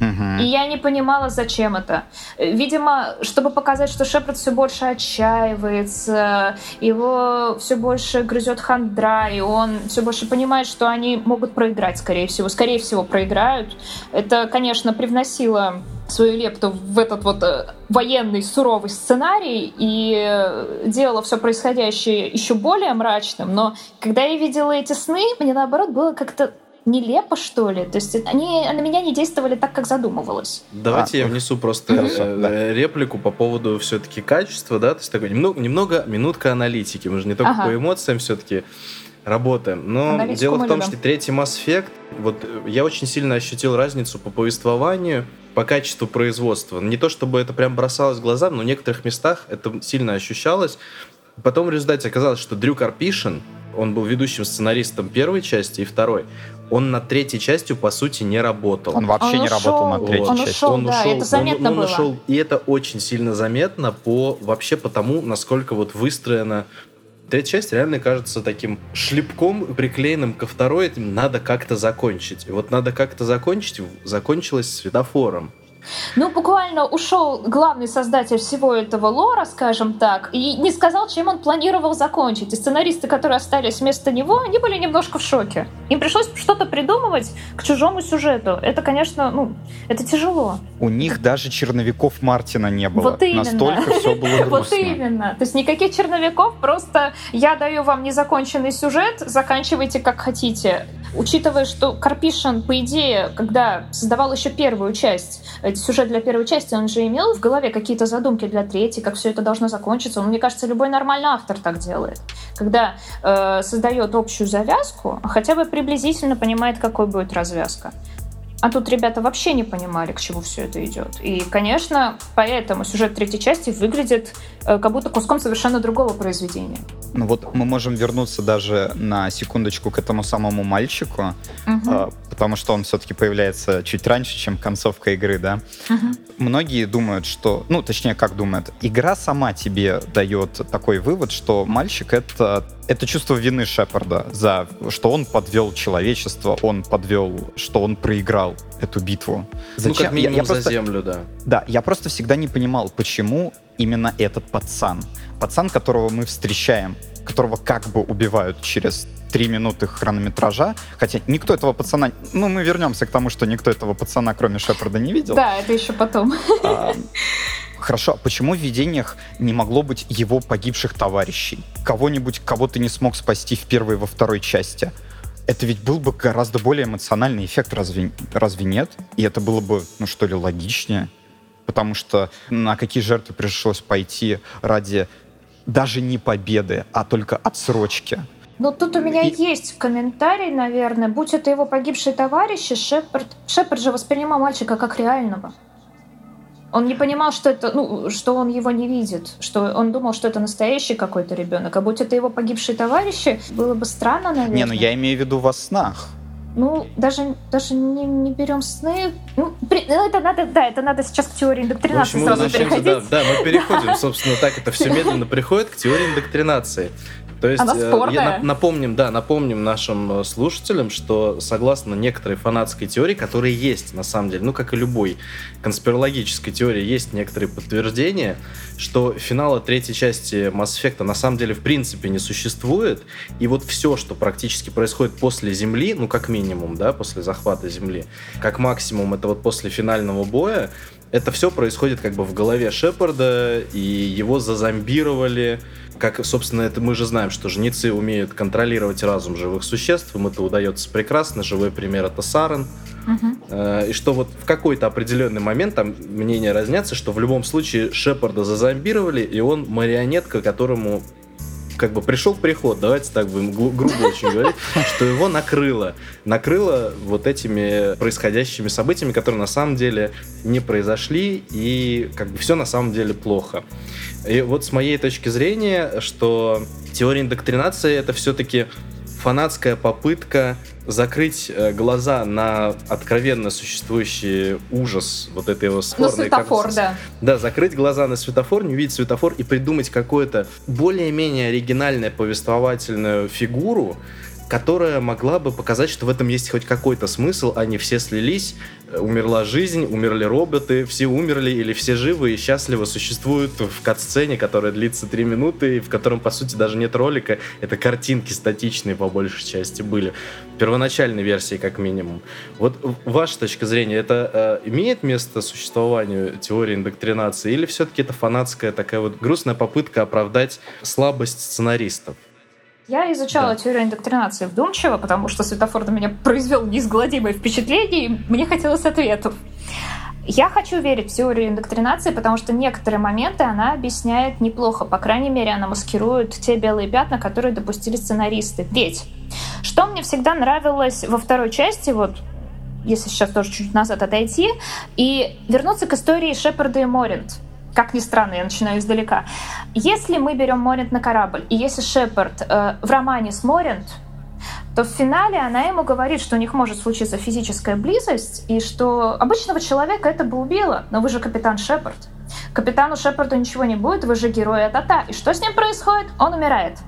И я не понимала, зачем это. Видимо, чтобы показать, что Шепард все больше отчаивается, его все больше грызет хандра, и он все больше понимает, что они могут проиграть, скорее всего. Скорее всего, проиграют. Это, конечно, привносило свою лепту в этот вот э, военный суровый сценарий и э, делало все происходящее еще более мрачным. Но когда я видела эти сны, мне наоборот было как-то нелепо, что ли. То есть они на меня не действовали так, как задумывалось. Давайте А, я ну, внесу просто хорошо, э, да. реплику по поводу все-таки качества, да, то есть такой немного, немного минутка аналитики. Мы же не только Ага. по эмоциям все-таки работаем. Но Аналитику дело в том, любим. что третий Mass Effect, вот э, я очень сильно ощутил разницу по повествованию, по качеству производства. Не то чтобы это прям бросалось в глаза, но в некоторых местах это сильно ощущалось. Потом в результате оказалось, что Дрю Карпишин, он был ведущим сценаристом первой части и второй, он над третьей частью, по сути, не работал. Он вообще Он не работал ушел. на третьей Он части. ушел. да, это заметно он, он было. ушел, и это очень сильно заметно по вообще по тому, насколько вот выстроена третья часть реально кажется таким шлепком, приклеенным ко второй, этим надо как-то закончить. И вот надо как-то закончить, закончилось светофором. Ну, буквально ушел главный создатель всего этого лора, скажем так, и не сказал, чем он планировал закончить. И сценаристы, которые остались вместо него, они были немножко в шоке. Им пришлось что-то придумывать к чужому сюжету. Это, конечно, ну, это тяжело. У них даже черновиков Мартина не было. Вот именно. Настолько все было грустно. Вот именно. То есть никаких черновиков, просто я даю вам незаконченный сюжет, заканчивайте как хотите. Учитывая, что Карпишин, по идее, когда создавал еще первую часть, сюжет для первой части, он же имел в голове какие-то задумки для третьей, как все это должно закончиться. Ну, мне кажется, любой нормальный автор так делает. Когда э, создает общую завязку, хотя бы приблизительно понимает, какой будет развязка. А тут ребята вообще не понимали, к чему все это идет. И, конечно, поэтому сюжет третьей части выглядит э, как будто куском совершенно другого произведения. Ну вот мы можем вернуться даже на секундочку к этому самому мальчику, а, потому что он все-таки появляется чуть раньше, чем концовка игры, да. Мгм. Многие думают, что, ну, точнее, как думают, игра сама тебе дает такой вывод, что мальчик это это чувство вины Шепарда за что он подвел человечество, он подвел, что он проиграл эту битву. Ну, как Я- минимум я за просто- землю, да. Да, я просто всегда не понимал, почему именно этот пацан. Пацан, которого мы встречаем, которого как бы убивают через три минуты хронометража, хотя никто этого пацана... Ну, мы вернемся к тому, что никто этого пацана, кроме Шепарда, не видел. Да, это еще потом. А, Хорошо, а почему в видениях не могло быть его погибших товарищей? Кого-нибудь, кого ты не смог спасти в первой и во второй части? Это ведь был бы гораздо более эмоциональный эффект, разве, разве нет? И это было бы, ну что ли, логичнее? Потому что на какие жертвы пришлось пойти ради даже не победы, а только отсрочки? Но тут у меня И- есть комментарий, наверное. Будь это его погибшие товарищи, Шепард, Шепард же воспринимал мальчика как реального. Он не понимал, что это, ну, что он его не видит, что он думал, что это настоящий какой-то ребенок. А будь это его погибшие товарищи, было бы странно, наверное. Не, ну я имею в виду во снах. Ну, даже, даже не, не берем сны. Ну, при- ну, это надо, да, это надо сейчас к теории В индоктринации общем, сразу возвращаемся, переходить. да, да, мы переходим, собственно, так это все медленно приходит к теории индоктринации. То есть, Она э, спорная. напомним, да, напомним нашим э, слушателям, что согласно некоторой фанатской теории, которая есть на самом деле, ну как и любой конспирологической теории, есть некоторые подтверждения, что финала третьей части Mass Effect на самом деле в принципе не существует, и вот все, что практически происходит после Земли, ну как минимум, да, после захвата Земли, как максимум это вот после финального боя, это все происходит как бы в голове Шепарда, и его зазомбировали. Как, собственно, это мы же знаем, что жнецы умеют контролировать разум живых существ, им это удается прекрасно. Живой пример это Сарен. Мгм. Э, И что вот в какой-то определенный момент там мнения разнятся, что в любом случае Шепарда зазомбировали, и он марионетка, которому как бы пришел приход, давайте так будем грубо очень говорить, что его накрыло. Накрыло вот этими происходящими событиями, которые на самом деле не произошли, и как бы все на самом деле плохо. И вот с моей точки зрения, что теория индоктринации это все-таки фанатская попытка закрыть э, глаза на откровенно существующий ужас вот этой его спорной... На светофор, как... да. Да, закрыть глаза на светофор, не увидеть светофор и придумать какое-то более-менее оригинальное повествовательную фигуру, которая могла бы показать, что в этом есть хоть какой-то смысл, они все слились, э, умерла жизнь, умерли роботы, все умерли или все живы и счастливо существуют в кат-сцене, которая длится три минуты, и в котором, по сути, даже нет ролика, это картинки статичные по большей части были, первоначальной версии как минимум. Вот ваша точка зрения, это э, имеет место существованию теории индоктринации или все-таки это фанатская такая вот грустная попытка оправдать слабость сценаристов? Я изучала да. теорию индоктринации вдумчиво, потому что светофор на меня произвел неизгладимое впечатление, и мне хотелось ответов. Я хочу верить в теорию индоктринации, потому что некоторые моменты она объясняет неплохо. По крайней мере, она маскирует те белые пятна, которые допустили сценаристы. Ведь, что мне всегда нравилось во второй части, вот если сейчас тоже чуть назад отойти, и вернуться к истории Шепарда и Моринт. Как ни странно, я начинаю издалека. Если мы берем Моринт на корабль, и если Шепард э, в романе с Моринт, то в финале она ему говорит, что у них может случиться физическая близость, и что обычного человека это бы убило, но вы же капитан Шепард. Капитану Шепарду ничего не будет, вы же герой Атата. И что с ним происходит? Он умирает.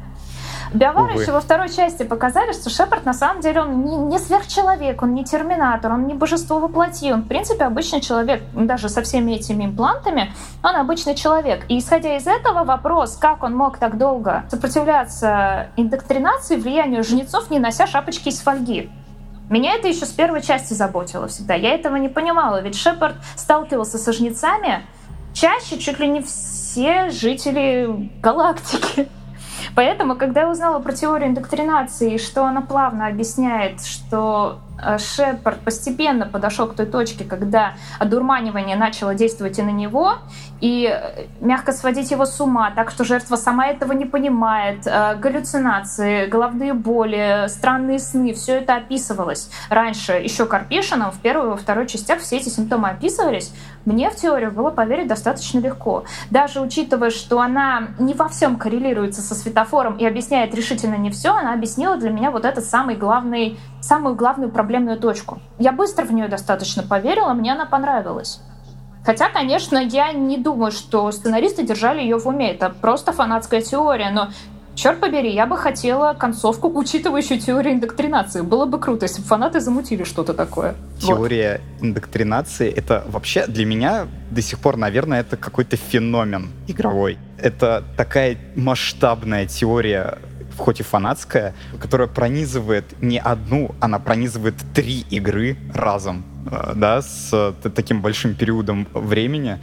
Биовар еще во второй части показали, что Шепард на самом деле он не, не сверхчеловек, он не терминатор, он не божество воплоти, он в принципе обычный человек, даже со всеми этими имплантами, он обычный человек. И исходя из этого вопрос, как он мог так долго сопротивляться индоктринации, влиянию жнецов, не нося шапочки из фольги. Меня это еще с первой части заботило всегда. Я этого не понимала, ведь Шепард сталкивался со жнецами чаще чуть ли не все жители галактики. Поэтому, когда я узнала про теорию индоктринации, что она плавно объясняет, что Шепард постепенно подошел к той точке, когда одурманивание начало действовать и на него, и э, мягко сводить его с ума, так что жертва сама этого не понимает. Э, галлюцинации, головные боли, странные сны, все это описывалось. Раньше еще Карпишином в первой и во второй частях все эти симптомы описывались. Мне в теорию было поверить достаточно легко. Даже учитывая, что она не во всем коррелируется со светофором и объясняет решительно не все, она объяснила для меня вот этот самый главный, самую главную проблему проблемную точку. Я быстро в нее достаточно поверила, мне она понравилась. Хотя, конечно, я не думаю, что сценаристы держали ее в уме. Это просто фанатская теория, но Черт побери, я бы хотела концовку, учитывающую теорию индоктринации. Было бы круто, если бы фанаты замутили что-то такое. Теория вот. индоктринации — это вообще для меня до сих пор, наверное, это какой-то феномен игровой. Это такая масштабная теория хоть и фанатская, которая пронизывает не одну, она пронизывает три игры разом, э, да, с таким большим периодом времени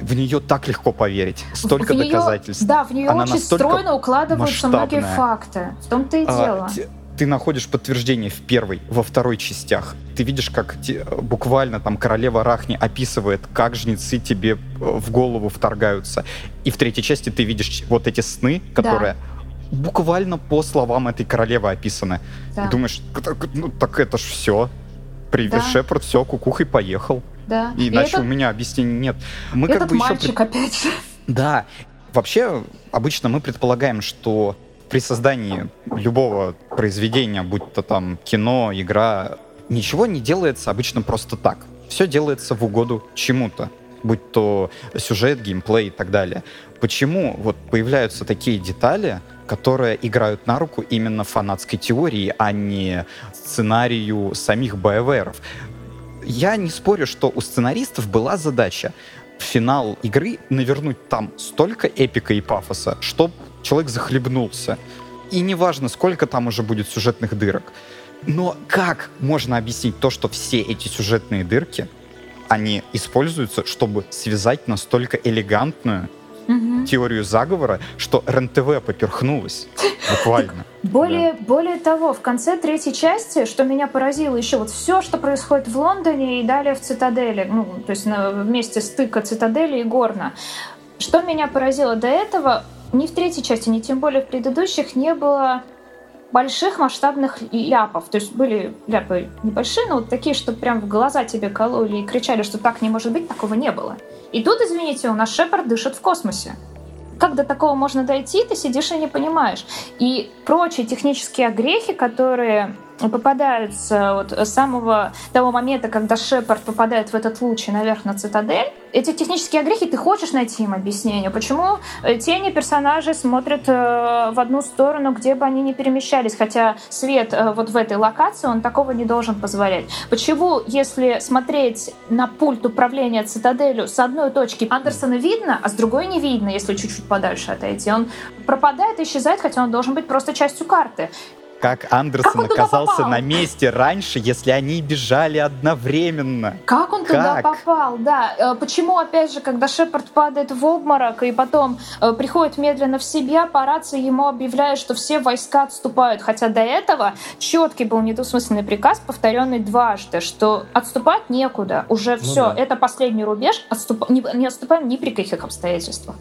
в нее так легко поверить. Столько в доказательств. да, в нее Она очень стройно укладываются масштабная. многие факты. В том-то и а, дело. Ты находишь подтверждение в первой, во второй частях. Ты видишь, как те, буквально там королева Рахни описывает, как жнецы тебе э, в голову вторгаются. И в третьей части ты видишь вот эти сны, которые да буквально по словам этой королевы описаны. Да. И думаешь, ну так это ж все. Привет, да. Шепард, все, кукухой поехал. Да. И иначе это... у меня объяснений нет. Мы Этот как бы мальчик, еще... опять же. Да. Вообще, обычно мы предполагаем, что при создании любого произведения, будь то там кино, игра, ничего не делается обычно просто так. Все делается в угоду чему-то будь то сюжет, геймплей и так далее. Почему вот появляются такие детали, которые играют на руку именно фанатской теории, а не сценарию самих BioWare. Я не спорю, что у сценаристов была задача в финал игры навернуть там столько эпика и пафоса, чтобы человек захлебнулся. И неважно, сколько там уже будет сюжетных дырок. Но как можно объяснить то, что все эти сюжетные дырки, они используются, чтобы связать настолько элегантную угу. теорию заговора, что РЕН-ТВ поперхнулась. Буквально. Более, да. более того, в конце третьей части, что меня поразило еще, вот все, что происходит в Лондоне и далее в Цитадели, ну, то есть на, вместе стыка Цитадели и Горна. Что меня поразило до этого, ни в третьей части, ни тем более в предыдущих не было больших масштабных ляпов. То есть были ляпы небольшие, но вот такие, что прям в глаза тебе кололи и кричали, что так не может быть, такого не было. И тут, извините, у нас Шепард дышит в космосе. как до такого можно дойти, ты сидишь и не понимаешь. И прочие технические огрехи, которые попадаются вот с самого того момента, когда Шепард попадает в этот луч и наверх на цитадель, эти технические огрехи, ты хочешь найти им объяснение, почему тени персонажей смотрят э, в одну сторону, где бы они ни перемещались, хотя свет э, вот в этой локации, он такого не должен позволять. Почему, если смотреть на пульт управления цитаделью с одной точки Андерсона видно, а с другой не видно, если чуть-чуть подальше отойти, он пропадает исчезает, хотя он должен быть просто частью карты. Как Андерсон как оказался на месте раньше, если они бежали одновременно? Как он как? туда попал? Да. Э, почему, опять же, когда Шепард падает в обморок и потом э, приходит медленно в себя, по рации ему объявляют, что все войска отступают. Хотя до этого четкий был недвусмысленный приказ, повторенный дважды, что отступать некуда. Уже ну все, да. это последний рубеж, отступ... не, не отступаем ни при каких обстоятельствах.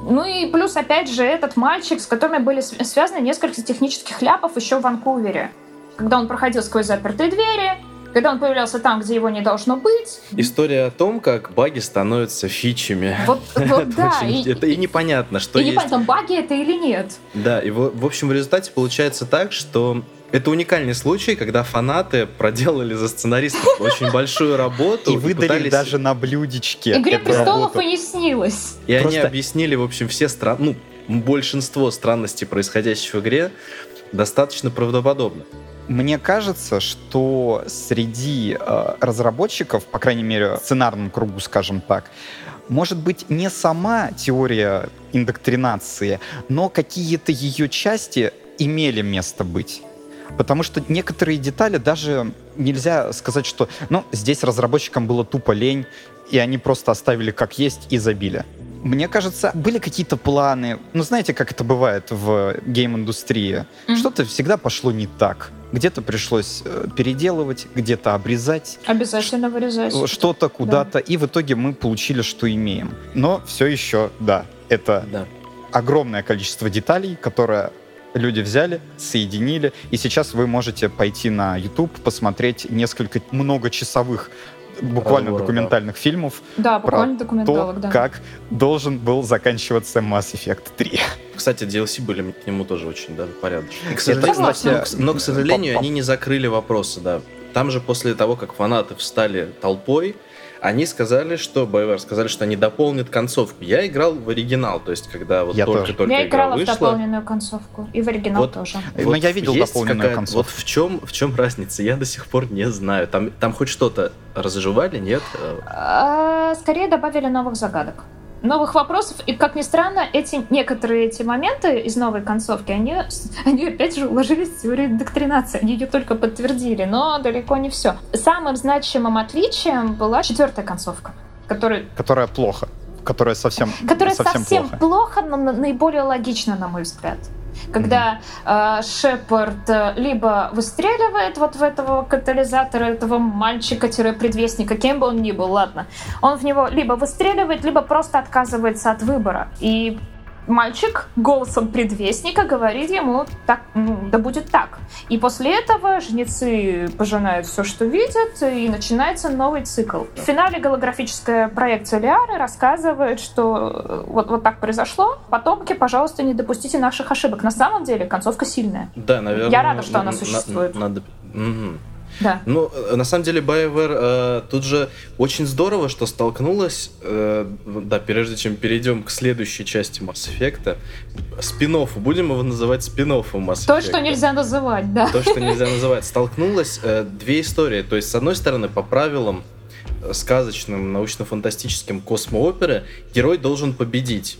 Ну и плюс, опять же, этот мальчик, с которыми были связаны несколько технических ляпов еще в Ванкувере. Когда он проходил сквозь запертые двери, когда он появлялся там, где его не должно быть. История о том, как баги становятся фичами. Вот, вот да. и, это и непонятно, что и есть. непонятно, баги это или нет. Да, и в, в общем в результате получается так, что это уникальный случай, когда фанаты проделали за сценаристов очень большую работу. И выдали даже на блюдечке. Игре престолов и не снилось. И они объяснили, в общем, все страны, ну, большинство странностей, происходящих в игре, достаточно правдоподобно. Мне кажется, что среди э, разработчиков, по крайней мере, в сценарном кругу, скажем так, может быть не сама теория индоктринации, но какие-то ее части имели место быть. Потому что некоторые детали даже нельзя сказать, что ну, здесь разработчикам было тупо лень, и они просто оставили как есть и забили. Мне кажется, были какие-то планы. Ну, знаете, как это бывает в гейм-индустрии. Mm-hmm. Что-то всегда пошло не так. Где-то пришлось э, переделывать, где-то обрезать. Обязательно вырезать. Что-то куда-то. Да. И в итоге мы получили, что имеем. Но все еще, да, это да. огромное количество деталей, которое люди взяли, соединили, и сейчас вы можете пойти на YouTube, посмотреть несколько многочасовых буквально Разбор, документальных да. фильмов да, про то, да. как должен был заканчиваться Mass Effect 3. Кстати, DLC были к нему тоже очень даже порядочные. К сожалению, но, но, к сожалению, они не закрыли вопросы, да. Там же после того, как фанаты встали толпой, они сказали, что BioWare сказали, что они дополнят концовку. Я играл в оригинал, то есть когда вот только-только Я играла вышла, в дополненную концовку и в оригинал вот, тоже. Вот Но я видел дополненную концовку. Вот в чем в чем разница? Я до сих пор не знаю. Там там хоть что-то разжевали, нет? А, скорее добавили новых загадок новых вопросов. И, как ни странно, эти некоторые эти моменты из новой концовки, они, они опять же уложились в теорию доктринации. Они ее только подтвердили, но далеко не все. Самым значимым отличием была четвертая концовка. Которая... которая плохо. Которая совсем, которая совсем, совсем плохо. плохо, но наиболее логично, на мой взгляд когда э, Шепард либо выстреливает вот в этого катализатора, этого мальчика-предвестника, кем бы он ни был, ладно, он в него либо выстреливает, либо просто отказывается от выбора. И мальчик голосом предвестника говорит ему, так, ну, да будет так. И после этого жнецы пожинают все, что видят, и начинается новый цикл. В финале голографическая проекция Лиары рассказывает, что э, вот, вот так произошло. Потомки, пожалуйста, не допустите наших ошибок. На самом деле концовка сильная. Да, наверное. Я рада, что она существует. Надо... Угу. Да. Ну, э, на самом деле, BioWare э, тут же очень здорово, что столкнулась, э, да, прежде чем перейдем к следующей части Mass Effect, спин будем его называть спин Mass Effect. То, что нельзя называть, да. То, что нельзя называть. Столкнулась э, две истории. То есть, с одной стороны, по правилам э, сказочным, научно-фантастическим космооперы, герой должен победить.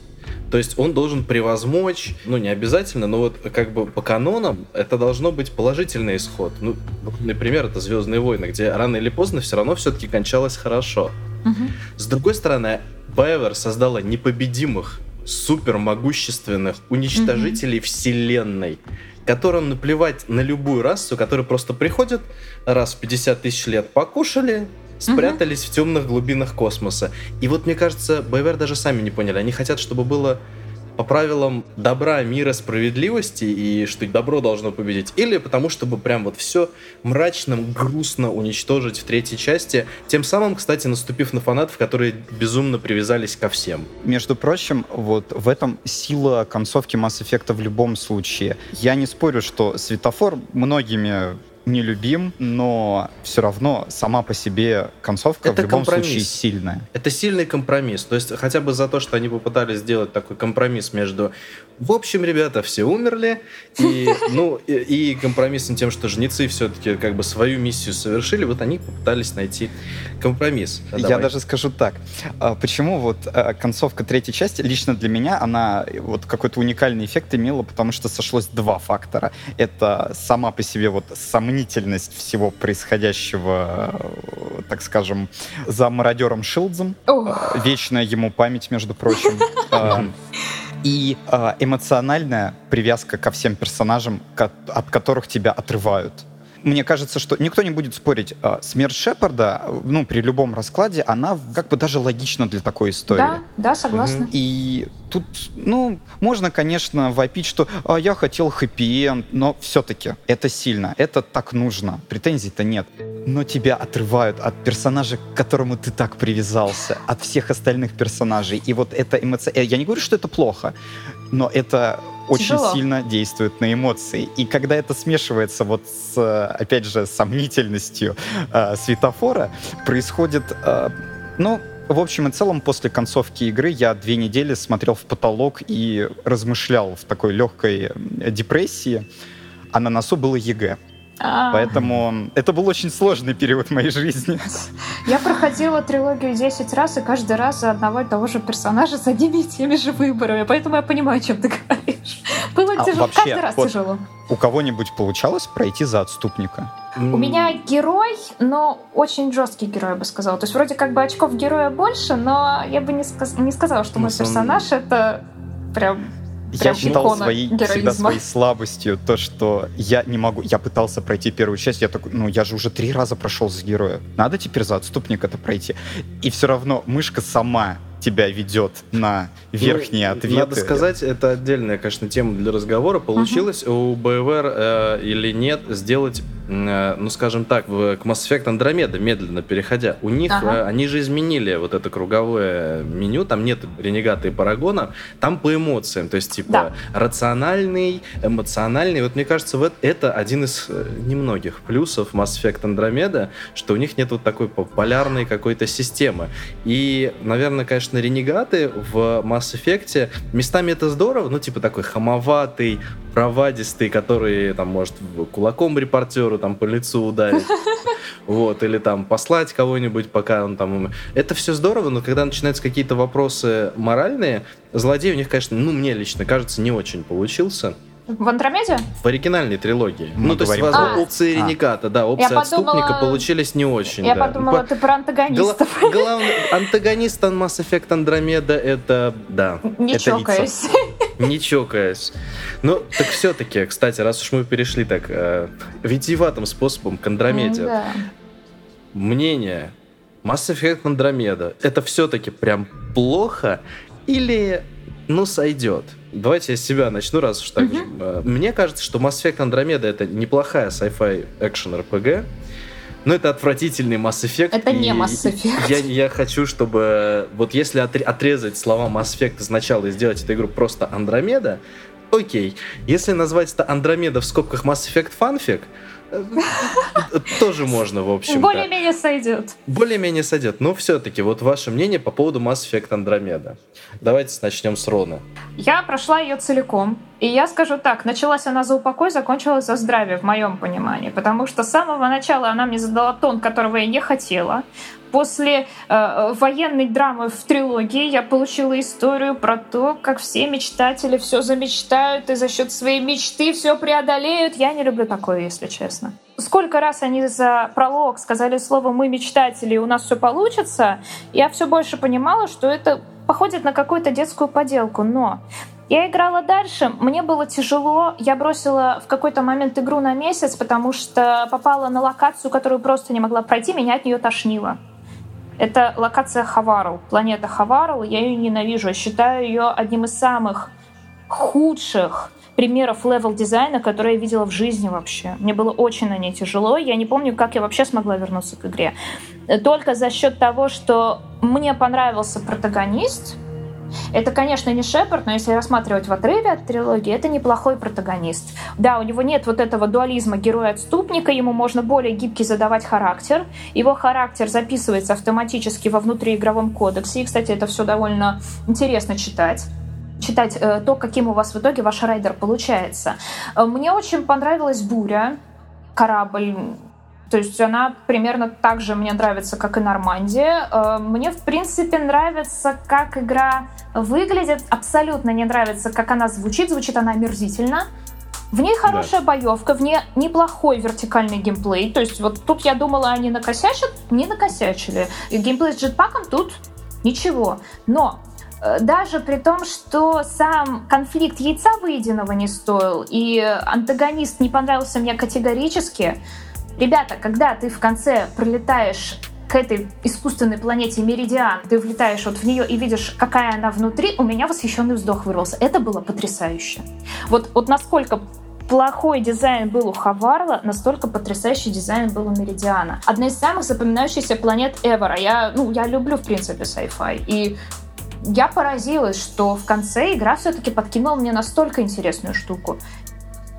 То есть он должен превозмочь, ну не обязательно, но вот как бы по канонам это должно быть положительный исход. Ну, например, это Звездные войны, где рано или поздно все равно все-таки кончалось хорошо. Угу. С другой стороны, Байвер создала непобедимых, супер могущественных уничтожителей угу. вселенной, которым наплевать на любую расу, которые просто приходят раз в 50 тысяч лет покушали, спрятались угу. в темных глубинах космоса. И вот мне кажется, БВР даже сами не поняли. Они хотят, чтобы было по правилам добра, мира, справедливости и что добро должно победить, или потому чтобы прям вот все мрачно, грустно уничтожить в третьей части, тем самым, кстати, наступив на фанатов, которые безумно привязались ко всем. Между прочим, вот в этом сила концовки Mass Effect в любом случае. Я не спорю, что светофор многими не любим, но все равно сама по себе концовка Это в любом компромисс. случае сильная. Это сильный компромисс. То есть хотя бы за то, что они попытались сделать такой компромисс между в общем, ребята, все умерли, и, ну, и, и компромиссом тем, что жнецы все-таки как бы свою миссию совершили, вот они попытались найти компромисс. А Я давай. даже скажу так. а, Почему вот а, концовка третьей части, лично для меня, она вот какой-то уникальный эффект имела, потому что сошлось два фактора. Это сама по себе вот сомнительность всего происходящего, э, так скажем, за мародером Шилдзом. Ох. А, Вечная ему память, между прочим. И а, эмоциональная привязка ко всем персонажам, ко- от которых тебя отрывают. Мне кажется, что никто не будет спорить. а, Смерть Шепарда, ну, при любом раскладе, она как бы даже логична для такой истории. Да, да, согласна. И тут, ну, можно, конечно, вопить, что «А, я хотел хэппи-энд, но все-таки это сильно, это так нужно, претензий-то нет. Но тебя отрывают от персонажа, к которому ты так привязался, от всех остальных персонажей. И вот это эмоция... э, Я не говорю, что это плохо, но это очень Тяжело. сильно действует на эмоции. И когда это смешивается вот с, э, опять же, сомнительностью э, светофора, происходит, э, ну, в общем и целом, после концовки игры я две недели смотрел в потолок и размышлял в такой легкой депрессии, а на носу было ЕГЭ. А, Поэтому это был очень сложный период моей жизни. Я проходила трилогию 10 раз, и каждый раз за одного и того же персонажа с одними и теми же выборами. Поэтому я понимаю, о чем ты говоришь. Было А тяжело, вообще, каждый раз вот- тяжело. У кого-нибудь получалось пройти за отступника? У меня герой, но очень жесткий герой, я бы сказала. То есть вроде как бы очков героя больше, но я бы не, сказ- не сказала, что мой персонаж это прям... Я считал своей, всегда своей слабостью то, что я не могу. Я пытался пройти первую часть, я такой, ну я же уже три раза прошел за героя. Надо теперь за отступника это пройти. И все равно мышка сама тебя ведет на верхние Ну, ответы. Надо сказать, это отдельная, конечно, тема для разговора. Получилось у BioWare э, или нет сделать, ну, скажем так, в, к Mass Effect Andromeda, медленно переходя. У них, Ага. э, они же изменили вот это круговое меню, там нет Ренегата и Парагона, там по эмоциям, то есть, типа, Да. рациональный, эмоциональный. Вот мне кажется, вот это один из э, немногих плюсов Mass Effect Andromeda, что у них нет вот такой по- полярной какой-то системы. И, наверное, конечно, ренегаты в Mass Effect местами это здорово, ну, типа такой хамоватый, провадистый, который там может кулаком репортеру там по лицу ударить. Вот, или там послать кого-нибудь, пока он там... Это все здорово, но когда начинаются какие-то вопросы моральные, злодей у них, конечно, ну, мне лично кажется, не очень получился. В Андромеде? В оригинальной трилогии. Мы ну, то есть, возможно, про- опции А. ренегата, да, опции подумала- отступника получились не очень. Я да. подумала, По- ты про Гла- антагонистов. Главный антагонист Mass Effect Andromeda это, да, Не Это лицо. Не чокаясь. Ну, так все-таки, кстати, раз уж мы перешли так э, витиеватым способом к Андромеде, Да. мнение Mass Effect Andromeda это все-таки прям плохо или ну сойдет? Давайте я с себя начну, раз уж так. Э, Мне кажется, что Mass Effect Andromeda это неплохая sci-fi экшен RPG, но это отвратительный Mass Effect. Это не Mass Effect. Я, я хочу, чтобы вот если отре- отрезать слова Mass Effect сначала и сделать эту игру просто Андромеда, окей. Если назвать это Андромеда в скобках Mass Effect э, тоже можно, в общем Более-менее сойдет. более-менее сойдет. Но все-таки, вот ваше мнение по поводу Mass Effect Andromeda. Давайте начнем с Рона. Я прошла ее целиком. И я скажу так, началась она за упокой, закончилась за здравие, в моем понимании. Потому что с самого начала она мне задала тон, которого я не хотела. После э, военной драмы в трилогии я получила историю про то, как все мечтатели все замечтают и за счет своей мечты все преодолеют. Я не люблю такое, если честно. Сколько раз они за пролог сказали слово «мы мечтатели, у нас все получится», я все больше понимала, что это походит на какую-то детскую поделку. Но я играла дальше, мне было тяжело, я бросила в какой-то момент игру на месяц, потому что попала на локацию, которую просто не могла пройти, меня от нее тошнило. Это локация Хаварл, планета Хаварл, я ее ненавижу, я считаю ее одним из самых худших примеров level дизайна, которые я видела в жизни вообще. Мне было очень на ней тяжело. Я не помню, как я вообще смогла вернуться к игре. Только за счет того, что мне понравился протагонист, это, конечно, не Шепард, но если рассматривать в отрыве от трилогии, это неплохой протагонист. Да, у него нет вот этого дуализма героя-отступника, ему можно более гибкий задавать характер. Его характер записывается автоматически во внутриигровом кодексе. И, кстати, это все довольно интересно читать читать э, то, каким у вас в итоге ваш райдер получается. Э, мне очень понравилась «Буря», корабль то есть она примерно так же мне нравится, как и Нормандия. Э, мне, в принципе, нравится, как игра выглядит. Абсолютно не нравится, как она звучит. Звучит она омерзительно. В ней хорошая да. боевка, в ней неплохой вертикальный геймплей. То есть вот тут я думала, они накосячат, не накосячили. И геймплей с джетпаком тут ничего. Но э, даже при том, что сам конфликт яйца выеденного не стоил, и антагонист не понравился мне категорически, Ребята, когда ты в конце пролетаешь к этой искусственной планете Меридиан, ты влетаешь вот в нее и видишь, какая она внутри, у меня восхищенный вздох вырвался. Это было потрясающе. Вот, вот насколько плохой дизайн был у Хаварла, настолько потрясающий дизайн был у Меридиана. Одна из самых запоминающихся планет ever. А я, ну, я люблю, в принципе, sci-fi. И я поразилась, что в конце игра все-таки подкинула мне настолько интересную штуку.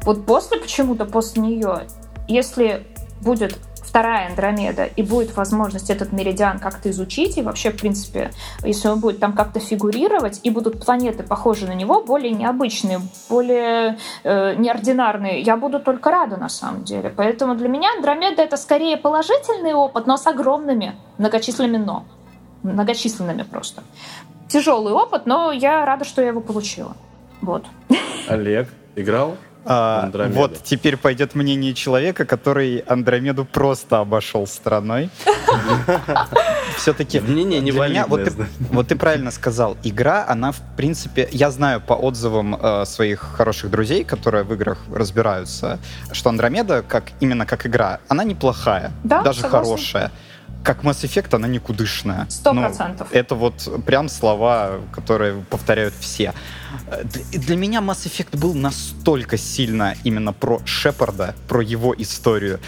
Вот после почему-то, после нее, если будет вторая Андромеда, и будет возможность этот меридиан как-то изучить, и вообще, в принципе, если он будет там как-то фигурировать, и будут планеты похожи на него, более необычные, более э, неординарные, я буду только рада на самом деле. Поэтому для меня Андромеда — это скорее положительный опыт, но с огромными многочисленными «но». Многочисленными просто. Тяжелый опыт, но я рада, что я его получила. Вот. Олег, играл? А, вот теперь пойдет мнение человека, который Андромеду просто обошел страной. Все-таки мнение не меня, вот, ты, вот ты правильно сказал, игра, она в принципе, я знаю по отзывам э, своих хороших друзей, которые в играх разбираются, что Андромеда как именно как игра, она неплохая, да, даже согласна. хорошая как Mass Effect, она никудышная. Сто ну, процентов. Ну, это вот прям слова, которые повторяют все. Для, для меня Mass Effect был настолько сильно именно про Шепарда, про его историю.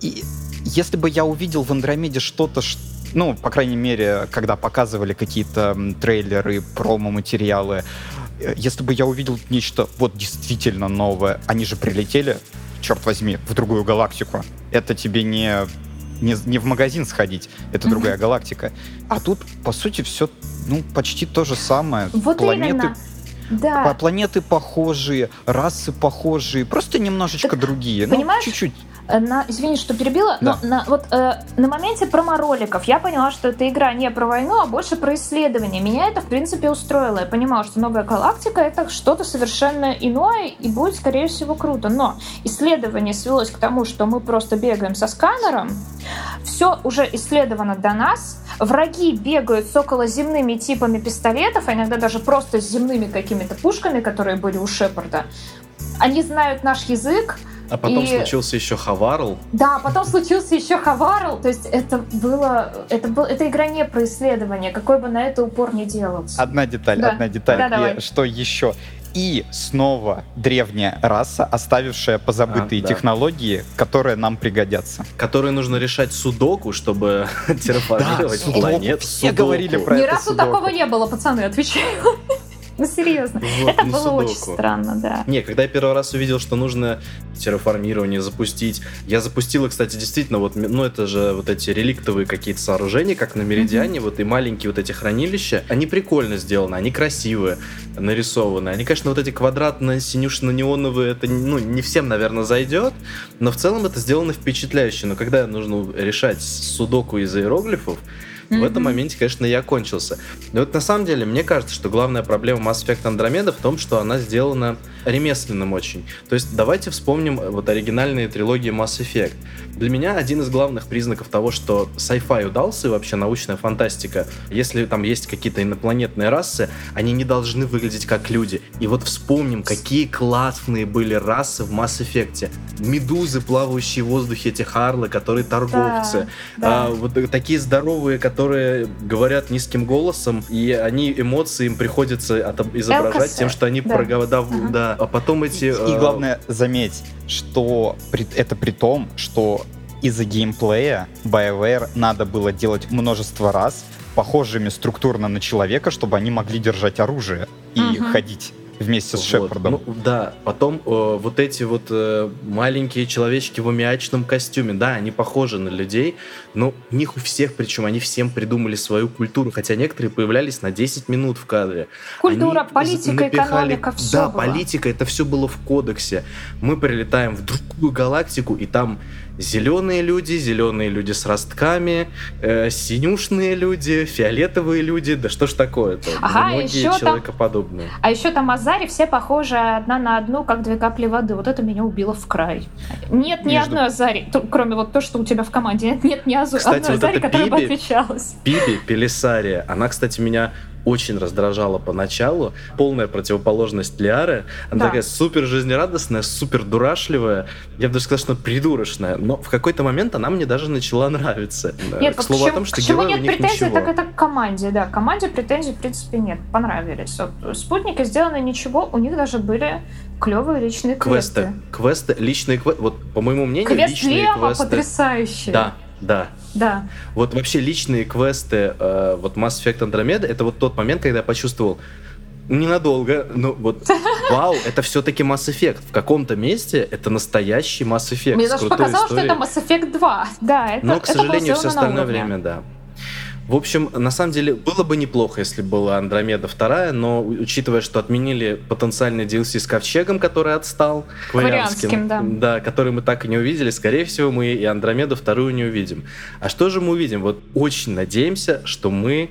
И если бы я увидел в Андромеде что-то, ну, по крайней мере, когда показывали какие-то трейлеры, промо-материалы, э, если бы я увидел нечто вот действительно новое, они же прилетели, черт возьми, в другую галактику. Это тебе не не, не в магазин сходить, это mm-hmm. другая галактика. А тут, по сути, все ну, почти то же самое. Вот Планеты именно. Да. Планеты похожие, расы похожие, просто немножечко так, другие. Ну, понимаешь, ну, чуть-чуть. Э, на, извини, что перебила, да. но на, вот э, на моменте промо-роликов я поняла, что эта игра не про войну, а больше про исследование. Меня это, в принципе, устроило. Я понимала, что новая галактика — это что-то совершенно иное и будет, скорее всего, круто. Но исследование свелось к тому, что мы просто бегаем со сканером, все уже исследовано до нас, враги бегают с околоземными типами пистолетов, а иногда даже просто с земными какими-то пушками, которые были у Шепарда. Они знают наш язык, а потом и... случился еще Хаварл. Да, потом случился еще Хаварл. То есть это было, это был, эта игра не про исследование, какой бы на это упор не делался. Одна деталь, да. одна деталь. Да, давай. Что еще? И снова древняя раса, оставившая позабытые а, да. технологии, которые нам пригодятся. Которые нужно решать судоку, чтобы терраформировать да, планету. Все говорили про Ни это разу судоку. такого не было, пацаны, отвечаю. Ну, серьезно. Вот, это было судоку. очень странно, да. Не, когда я первый раз увидел, что нужно терраформирование запустить, я запустила, кстати, действительно, вот, ну, это же вот эти реликтовые какие-то сооружения, как на Меридиане, mm-hmm. вот и маленькие вот эти хранилища, они прикольно сделаны, они красивые, нарисованы. Они, конечно, вот эти квадратно-синюшно-неоновые, это, ну, не всем, наверное, зайдет, но в целом это сделано впечатляюще. Но когда нужно решать судоку из иероглифов, Mm-hmm. В этом моменте, конечно, я кончился. Но вот на самом деле, мне кажется, что главная проблема Mass Effect Andromeda в том, что она сделана ремесленным очень. То есть давайте вспомним э, вот оригинальные трилогии Mass Effect. Для меня один из главных признаков того, что sci-fi удался и вообще научная фантастика, если там есть какие-то инопланетные расы, они не должны выглядеть как люди. И вот вспомним, какие классные были расы в Mass Effect. Медузы, плавающие в воздухе, эти харлы, которые торговцы. Да, да. А, вот такие здоровые, которые которые говорят низким голосом, и они эмоции им приходится изображать ЛКС, тем, что они да. да, Ага. да. А потом эти... И э, главное, заметь, что при- это при том, что из-за геймплея BioWare надо было делать множество раз похожими структурно на человека, чтобы они могли держать оружие и Мгм. ходить вместе с Вот, Шепардом. ну, да, потом э, вот эти вот э, маленькие человечки в аммиачном костюме, да, они похожи на людей, но у них у всех, причем они всем придумали свою культуру, хотя некоторые появлялись на 10 минут в кадре. Культура, Они политика, напихали- экономика, все Да, было. политика, это все было в кодексе. Мы прилетаем в другую галактику, и там зеленые люди, зеленые люди с ростками, э, синюшные люди, фиолетовые люди, да что ж такое-то? Ага, Многие еще там- человекоподобные. А еще там Азари все похожи одна на одну, как две капли воды. Вот это меня убило в край. Нет ни Между- одной Азари, кроме вот то, что у тебя в команде. Нет, нет ни Азу- Кстати, одной вот Азари, которая бы Биби- отличалась. Биби Пелисария, она, кстати, меня очень раздражала поначалу. Полная противоположность Лиары. Она Да. такая супер жизнерадостная, супер дурашливая. Я бы даже сказал, что она придурочная. Но в какой-то момент она мне даже начала нравиться. Э, Нет, К вот слову к о том, что к чему нет претензий, ничего. так это к команде, да. Команде претензий, в принципе, нет. Понравились. Вот, спутники сделаны ничего, у них даже были клевые личные квесты. Квесты. Квесты, личные квесты. Вот, по моему мнению, Квест личные Лема квесты... потрясающий. Да, да. Да. Вот вообще личные квесты, э, вот Mass Effect Andromeda, это вот тот момент, когда я почувствовал, ненадолго, ну вот, вау, это все-таки Mass Effect. В каком-то месте это настоящий Mass Effect. Мне даже показалось, историей. что это Mass Effect 2. Да, это Но, к это сожалению, все остальное время, да. В общем, на самом деле, было бы неплохо, если была Андромеда вторая, но учитывая, что отменили потенциальный DLC с Ковчегом, который отстал, Кварианским, да. да, который мы так и не увидели, скорее всего, мы и Андромеду вторую не увидим. А что же мы увидим? Вот очень надеемся, что мы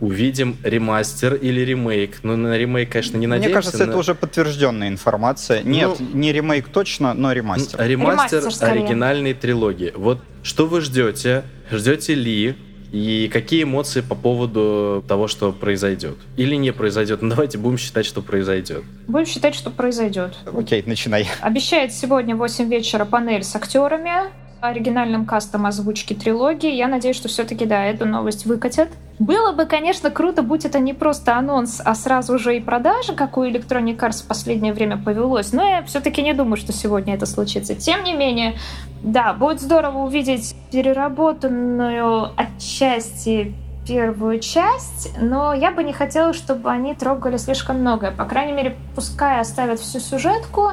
увидим ремастер или ремейк. Ну, на ремейк, конечно, не надеемся. Мне кажется, это но- уже подтвержденная информация. Нет, Ну, не ремейк точно, но ремастер. Ремастер, Ремастер, скорее. оригинальной трилогии. Вот что вы ждете? Ждете ли? И какие эмоции по поводу того, что произойдет? Или не произойдет? Ну, давайте будем считать, что произойдет. Будем считать, что произойдет. Окей, начинай. Обещает сегодня в 8 вечера панель с актерами, оригинальным кастом озвучки трилогии. Я надеюсь, что все-таки, да, эту новость выкатят. Было бы, конечно, круто, будь это не просто анонс, а сразу же и продажа, как у Electronic Arts в последнее время повелось. Но я все-таки не думаю, что сегодня это случится. Тем не менее, да, будет здорово увидеть переработанную отчасти первую часть, но я бы не хотела, чтобы они трогали слишком многое. По крайней мере, пускай оставят всю сюжетку,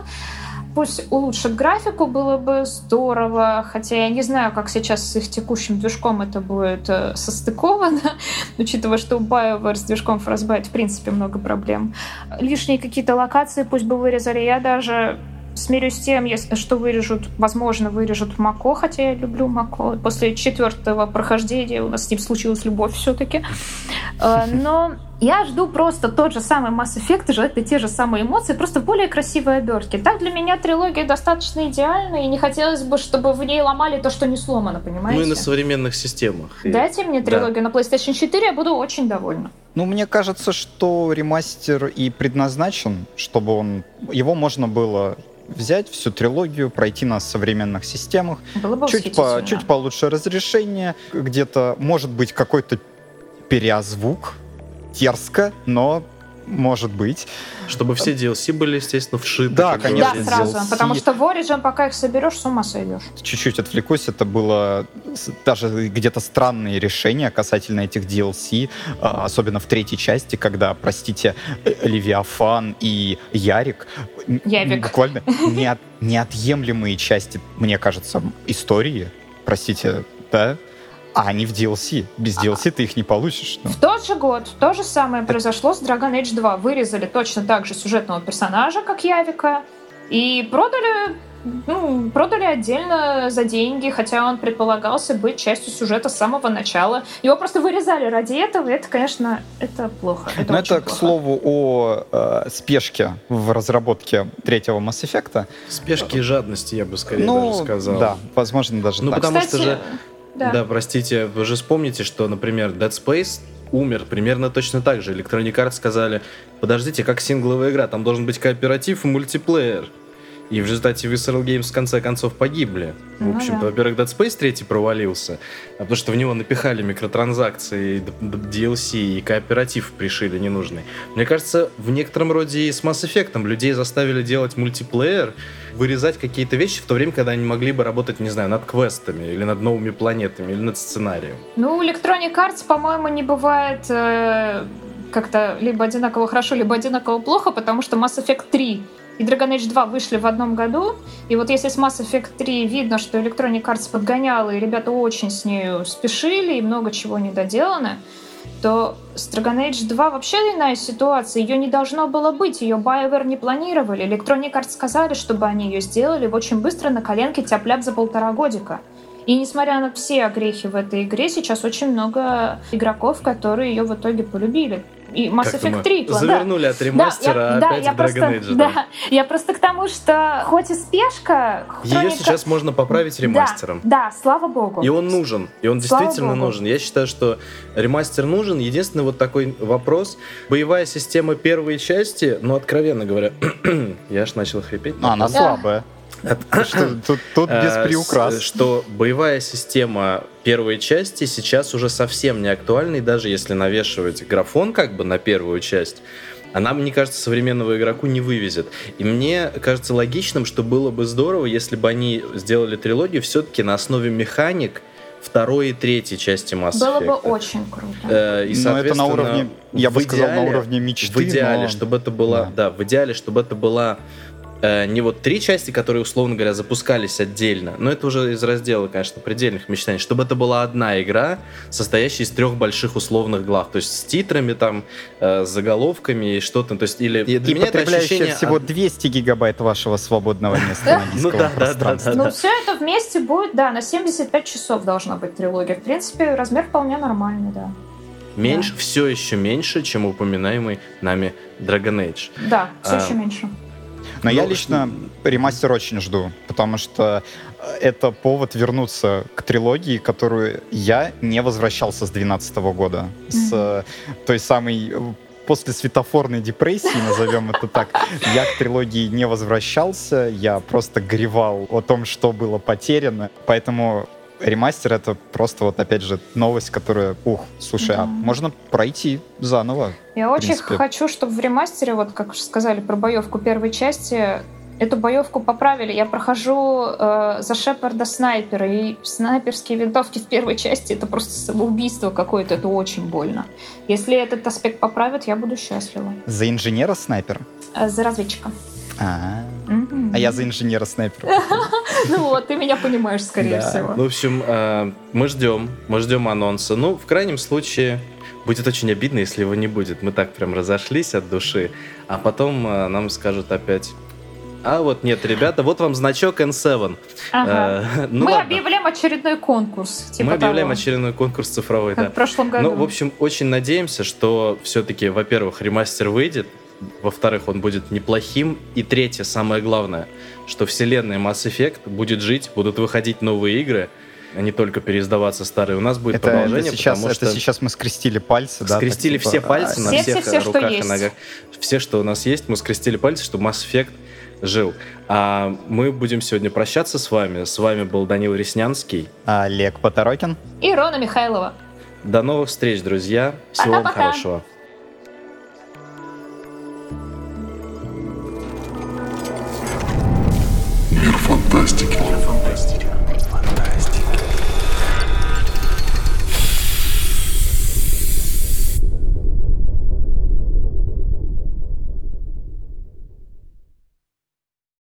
пусть улучшат графику, было бы здорово, хотя я не знаю, как сейчас с их текущим движком это будет э, состыковано, учитывая, что у BioWare с движком Frostbite в принципе много проблем. Лишние какие-то локации пусть бы вырезали, я даже смирюсь с тем, если, что вырежут, возможно, вырежут Мако, хотя я люблю Мако. После четвертого прохождения у нас с ним случилась любовь все-таки. Но я жду просто тот же самый Mass Effect, же это те же самые эмоции, просто в более красивой обертке. Так для меня трилогия достаточно идеальна, и не хотелось бы, чтобы в ней ломали то, что не сломано, понимаете? Ну и на современных системах. Дайте мне Да. трилогию на PlayStation 4, я буду очень довольна. Ну, мне кажется, что ремастер и предназначен, чтобы он... Его можно было взять, всю трилогию, пройти на современных системах, Было бы чуть, по, чуть получше разрешение, где-то, может быть, какой-то переозвук, дерзко, но может быть. Чтобы все DLC были, естественно, вшиты. Да, конечно, Да, сразу, DLC. потому что в Origin, пока их соберешь, с ума сойдешь. Чуть-чуть отвлекусь, это было даже где-то странные решения касательно этих DLC, а, особенно в третьей части, когда, простите, Левиафан и Ярик Явик. буквально неот- неотъемлемые части, мне кажется, истории, простите, да, а они в DLC. Без DLC ты их не получишь. ну. В тот же год то же самое произошло с Dragon Age 2. Вырезали точно так же сюжетного персонажа, как Явика, и продали ну, продали отдельно за деньги, хотя он предполагался быть частью сюжета с самого начала. Его просто вырезали ради этого, и это, конечно, это плохо. Это Но очень это, к плохо. слову, о э, спешке в разработке третьего Mass Effect. Спешки и жадности, я бы скорее ну, даже сказал. да, возможно, даже Ну, так. потому Кстати, что же да. Да. простите, вы же вспомните, что, например, Dead Space умер примерно точно так же. Electronic Arts сказали, подождите, как сингловая игра, там должен быть кооператив и мультиплеер. И в результате Visceral Games в конце концов погибли. В Ну общем-то, да. во-первых, Dead Space 3 провалился, а потому что в него напихали микротранзакции, DLC и кооператив пришили ненужный. Мне кажется, в некотором роде и с Mass Effect людей заставили делать мультиплеер, вырезать какие-то вещи в то время, когда они могли бы работать, не знаю, над квестами, или над новыми планетами, или над сценарием. Ну, Electronic Arts, по-моему, не бывает э, как-то либо одинаково хорошо, либо одинаково плохо, потому что Mass Effect 3 и Dragon Age 2 вышли в одном году. И вот если с Mass Effect 3 видно, что Electronic Arts подгоняла, и ребята очень с нею спешили, и много чего не доделано, то Dragon Age 2 вообще иная ситуация. Ее не должно было быть. Ее BioWare не планировали. Electronic Arts сказали, чтобы они ее сделали очень быстро на коленке тяп за полтора годика. И несмотря на все огрехи в этой игре, сейчас очень много игроков, которые ее в итоге полюбили. И Mass Как-то Effect мы 3. да. завернули от ремастера, да, я, а да, опять я в просто, Dragon Age. да, я просто к тому, что хоть и спешка, Ее Electronic сейчас можно поправить ремастером. Да, да, слава богу. И он нужен. И он Слава действительно богу. нужен. Я считаю, что ремастер нужен. Единственный вот такой вопрос. Боевая система первой части, ну, откровенно говоря, я аж начал хрипеть. А, она Да. слабая. Что, Тут, тут без Э, приукрас. Что боевая система первой части сейчас уже совсем не актуальна, и даже если навешивать графон как бы на первую часть, она, мне кажется, современного игроку не вывезет. И мне кажется логичным, что было бы здорово, если бы они сделали трилогию все-таки на основе механик второй и третьей части Mass Было бы очень круто. Э, И, Но это на соответственно, уровне, я бы в сказал, на идеале- уровне мечты. в идеале, но- чтобы это была, да. в идеале, чтобы это была не вот три части, которые, условно говоря, запускались отдельно, но это уже из раздела, конечно, предельных мечтаний, чтобы это была одна игра, состоящая из трех больших условных глав, то есть с титрами там, э, с заголовками и что-то, то есть или И, для меня это потребляющая ощущение всего от- 200 гигабайт вашего свободного места Ну да, да, да. Ну, все это вместе будет, да, на 75 часов должна быть трилогия. В принципе, размер вполне нормальный, да. меньше, все еще меньше, чем упоминаемый нами Dragon Age. Да, все А, еще меньше. Но я лично ремастер очень жду, потому что это повод вернуться к трилогии, которую я не возвращался с 2012 года. С той самой э, после светофорной депрессии, назовем это так, я к трилогии не возвращался, я просто горевал о том, что было потеряно. Поэтому ремастер — это просто вот, опять же, новость, которая, ух, слушай, а Мгм. можно пройти заново. Я очень принципе. хочу, чтобы в ремастере, вот как уже сказали про боевку первой части, эту боевку поправили. Я прохожу э, за Шепарда снайпера, и снайперские винтовки в первой части это просто самоубийство какое-то, это очень больно. Если этот аспект поправят, я буду счастлива. За инженера снайпер. Э, за разведчика. А, Мгм. а я за инженера снайпера. Ну вот, ты меня понимаешь, скорее Да. всего. Ну, в общем, э, мы ждем, мы ждем анонса. Ну, в крайнем случае, будет очень обидно, если его не будет. Мы так прям разошлись от души, а потом э, нам скажут опять. А вот нет, ребята, вот вам значок N7. Ага. Э, ну Мы ладно. объявляем очередной конкурс. Типа Мы объявляем того, очередной конкурс цифровой, как да. в прошлом году. Ну, в общем, очень надеемся, что все-таки, во-первых, ремастер выйдет, во-вторых, он будет неплохим, и третье, самое главное, что вселенная Mass Effect будет жить, будут выходить новые игры, а не только переиздаваться старые. У нас будет Это, это продолжение, сейчас, потому это что сейчас мы скрестили пальцы, да? так скрестили типа, все пальцы а, на Все, всех все, все, что руках и есть. ногах. Все, что у нас есть, мы скрестили пальцы, чтобы Mass Effect жил. А мы будем сегодня прощаться с вами. С вами был Данил Реснянский. а, Олег Поторокин. И Рона Михайлова. До новых встреч, друзья. Всего вам Пока-пока. хорошего. Мир фантастики.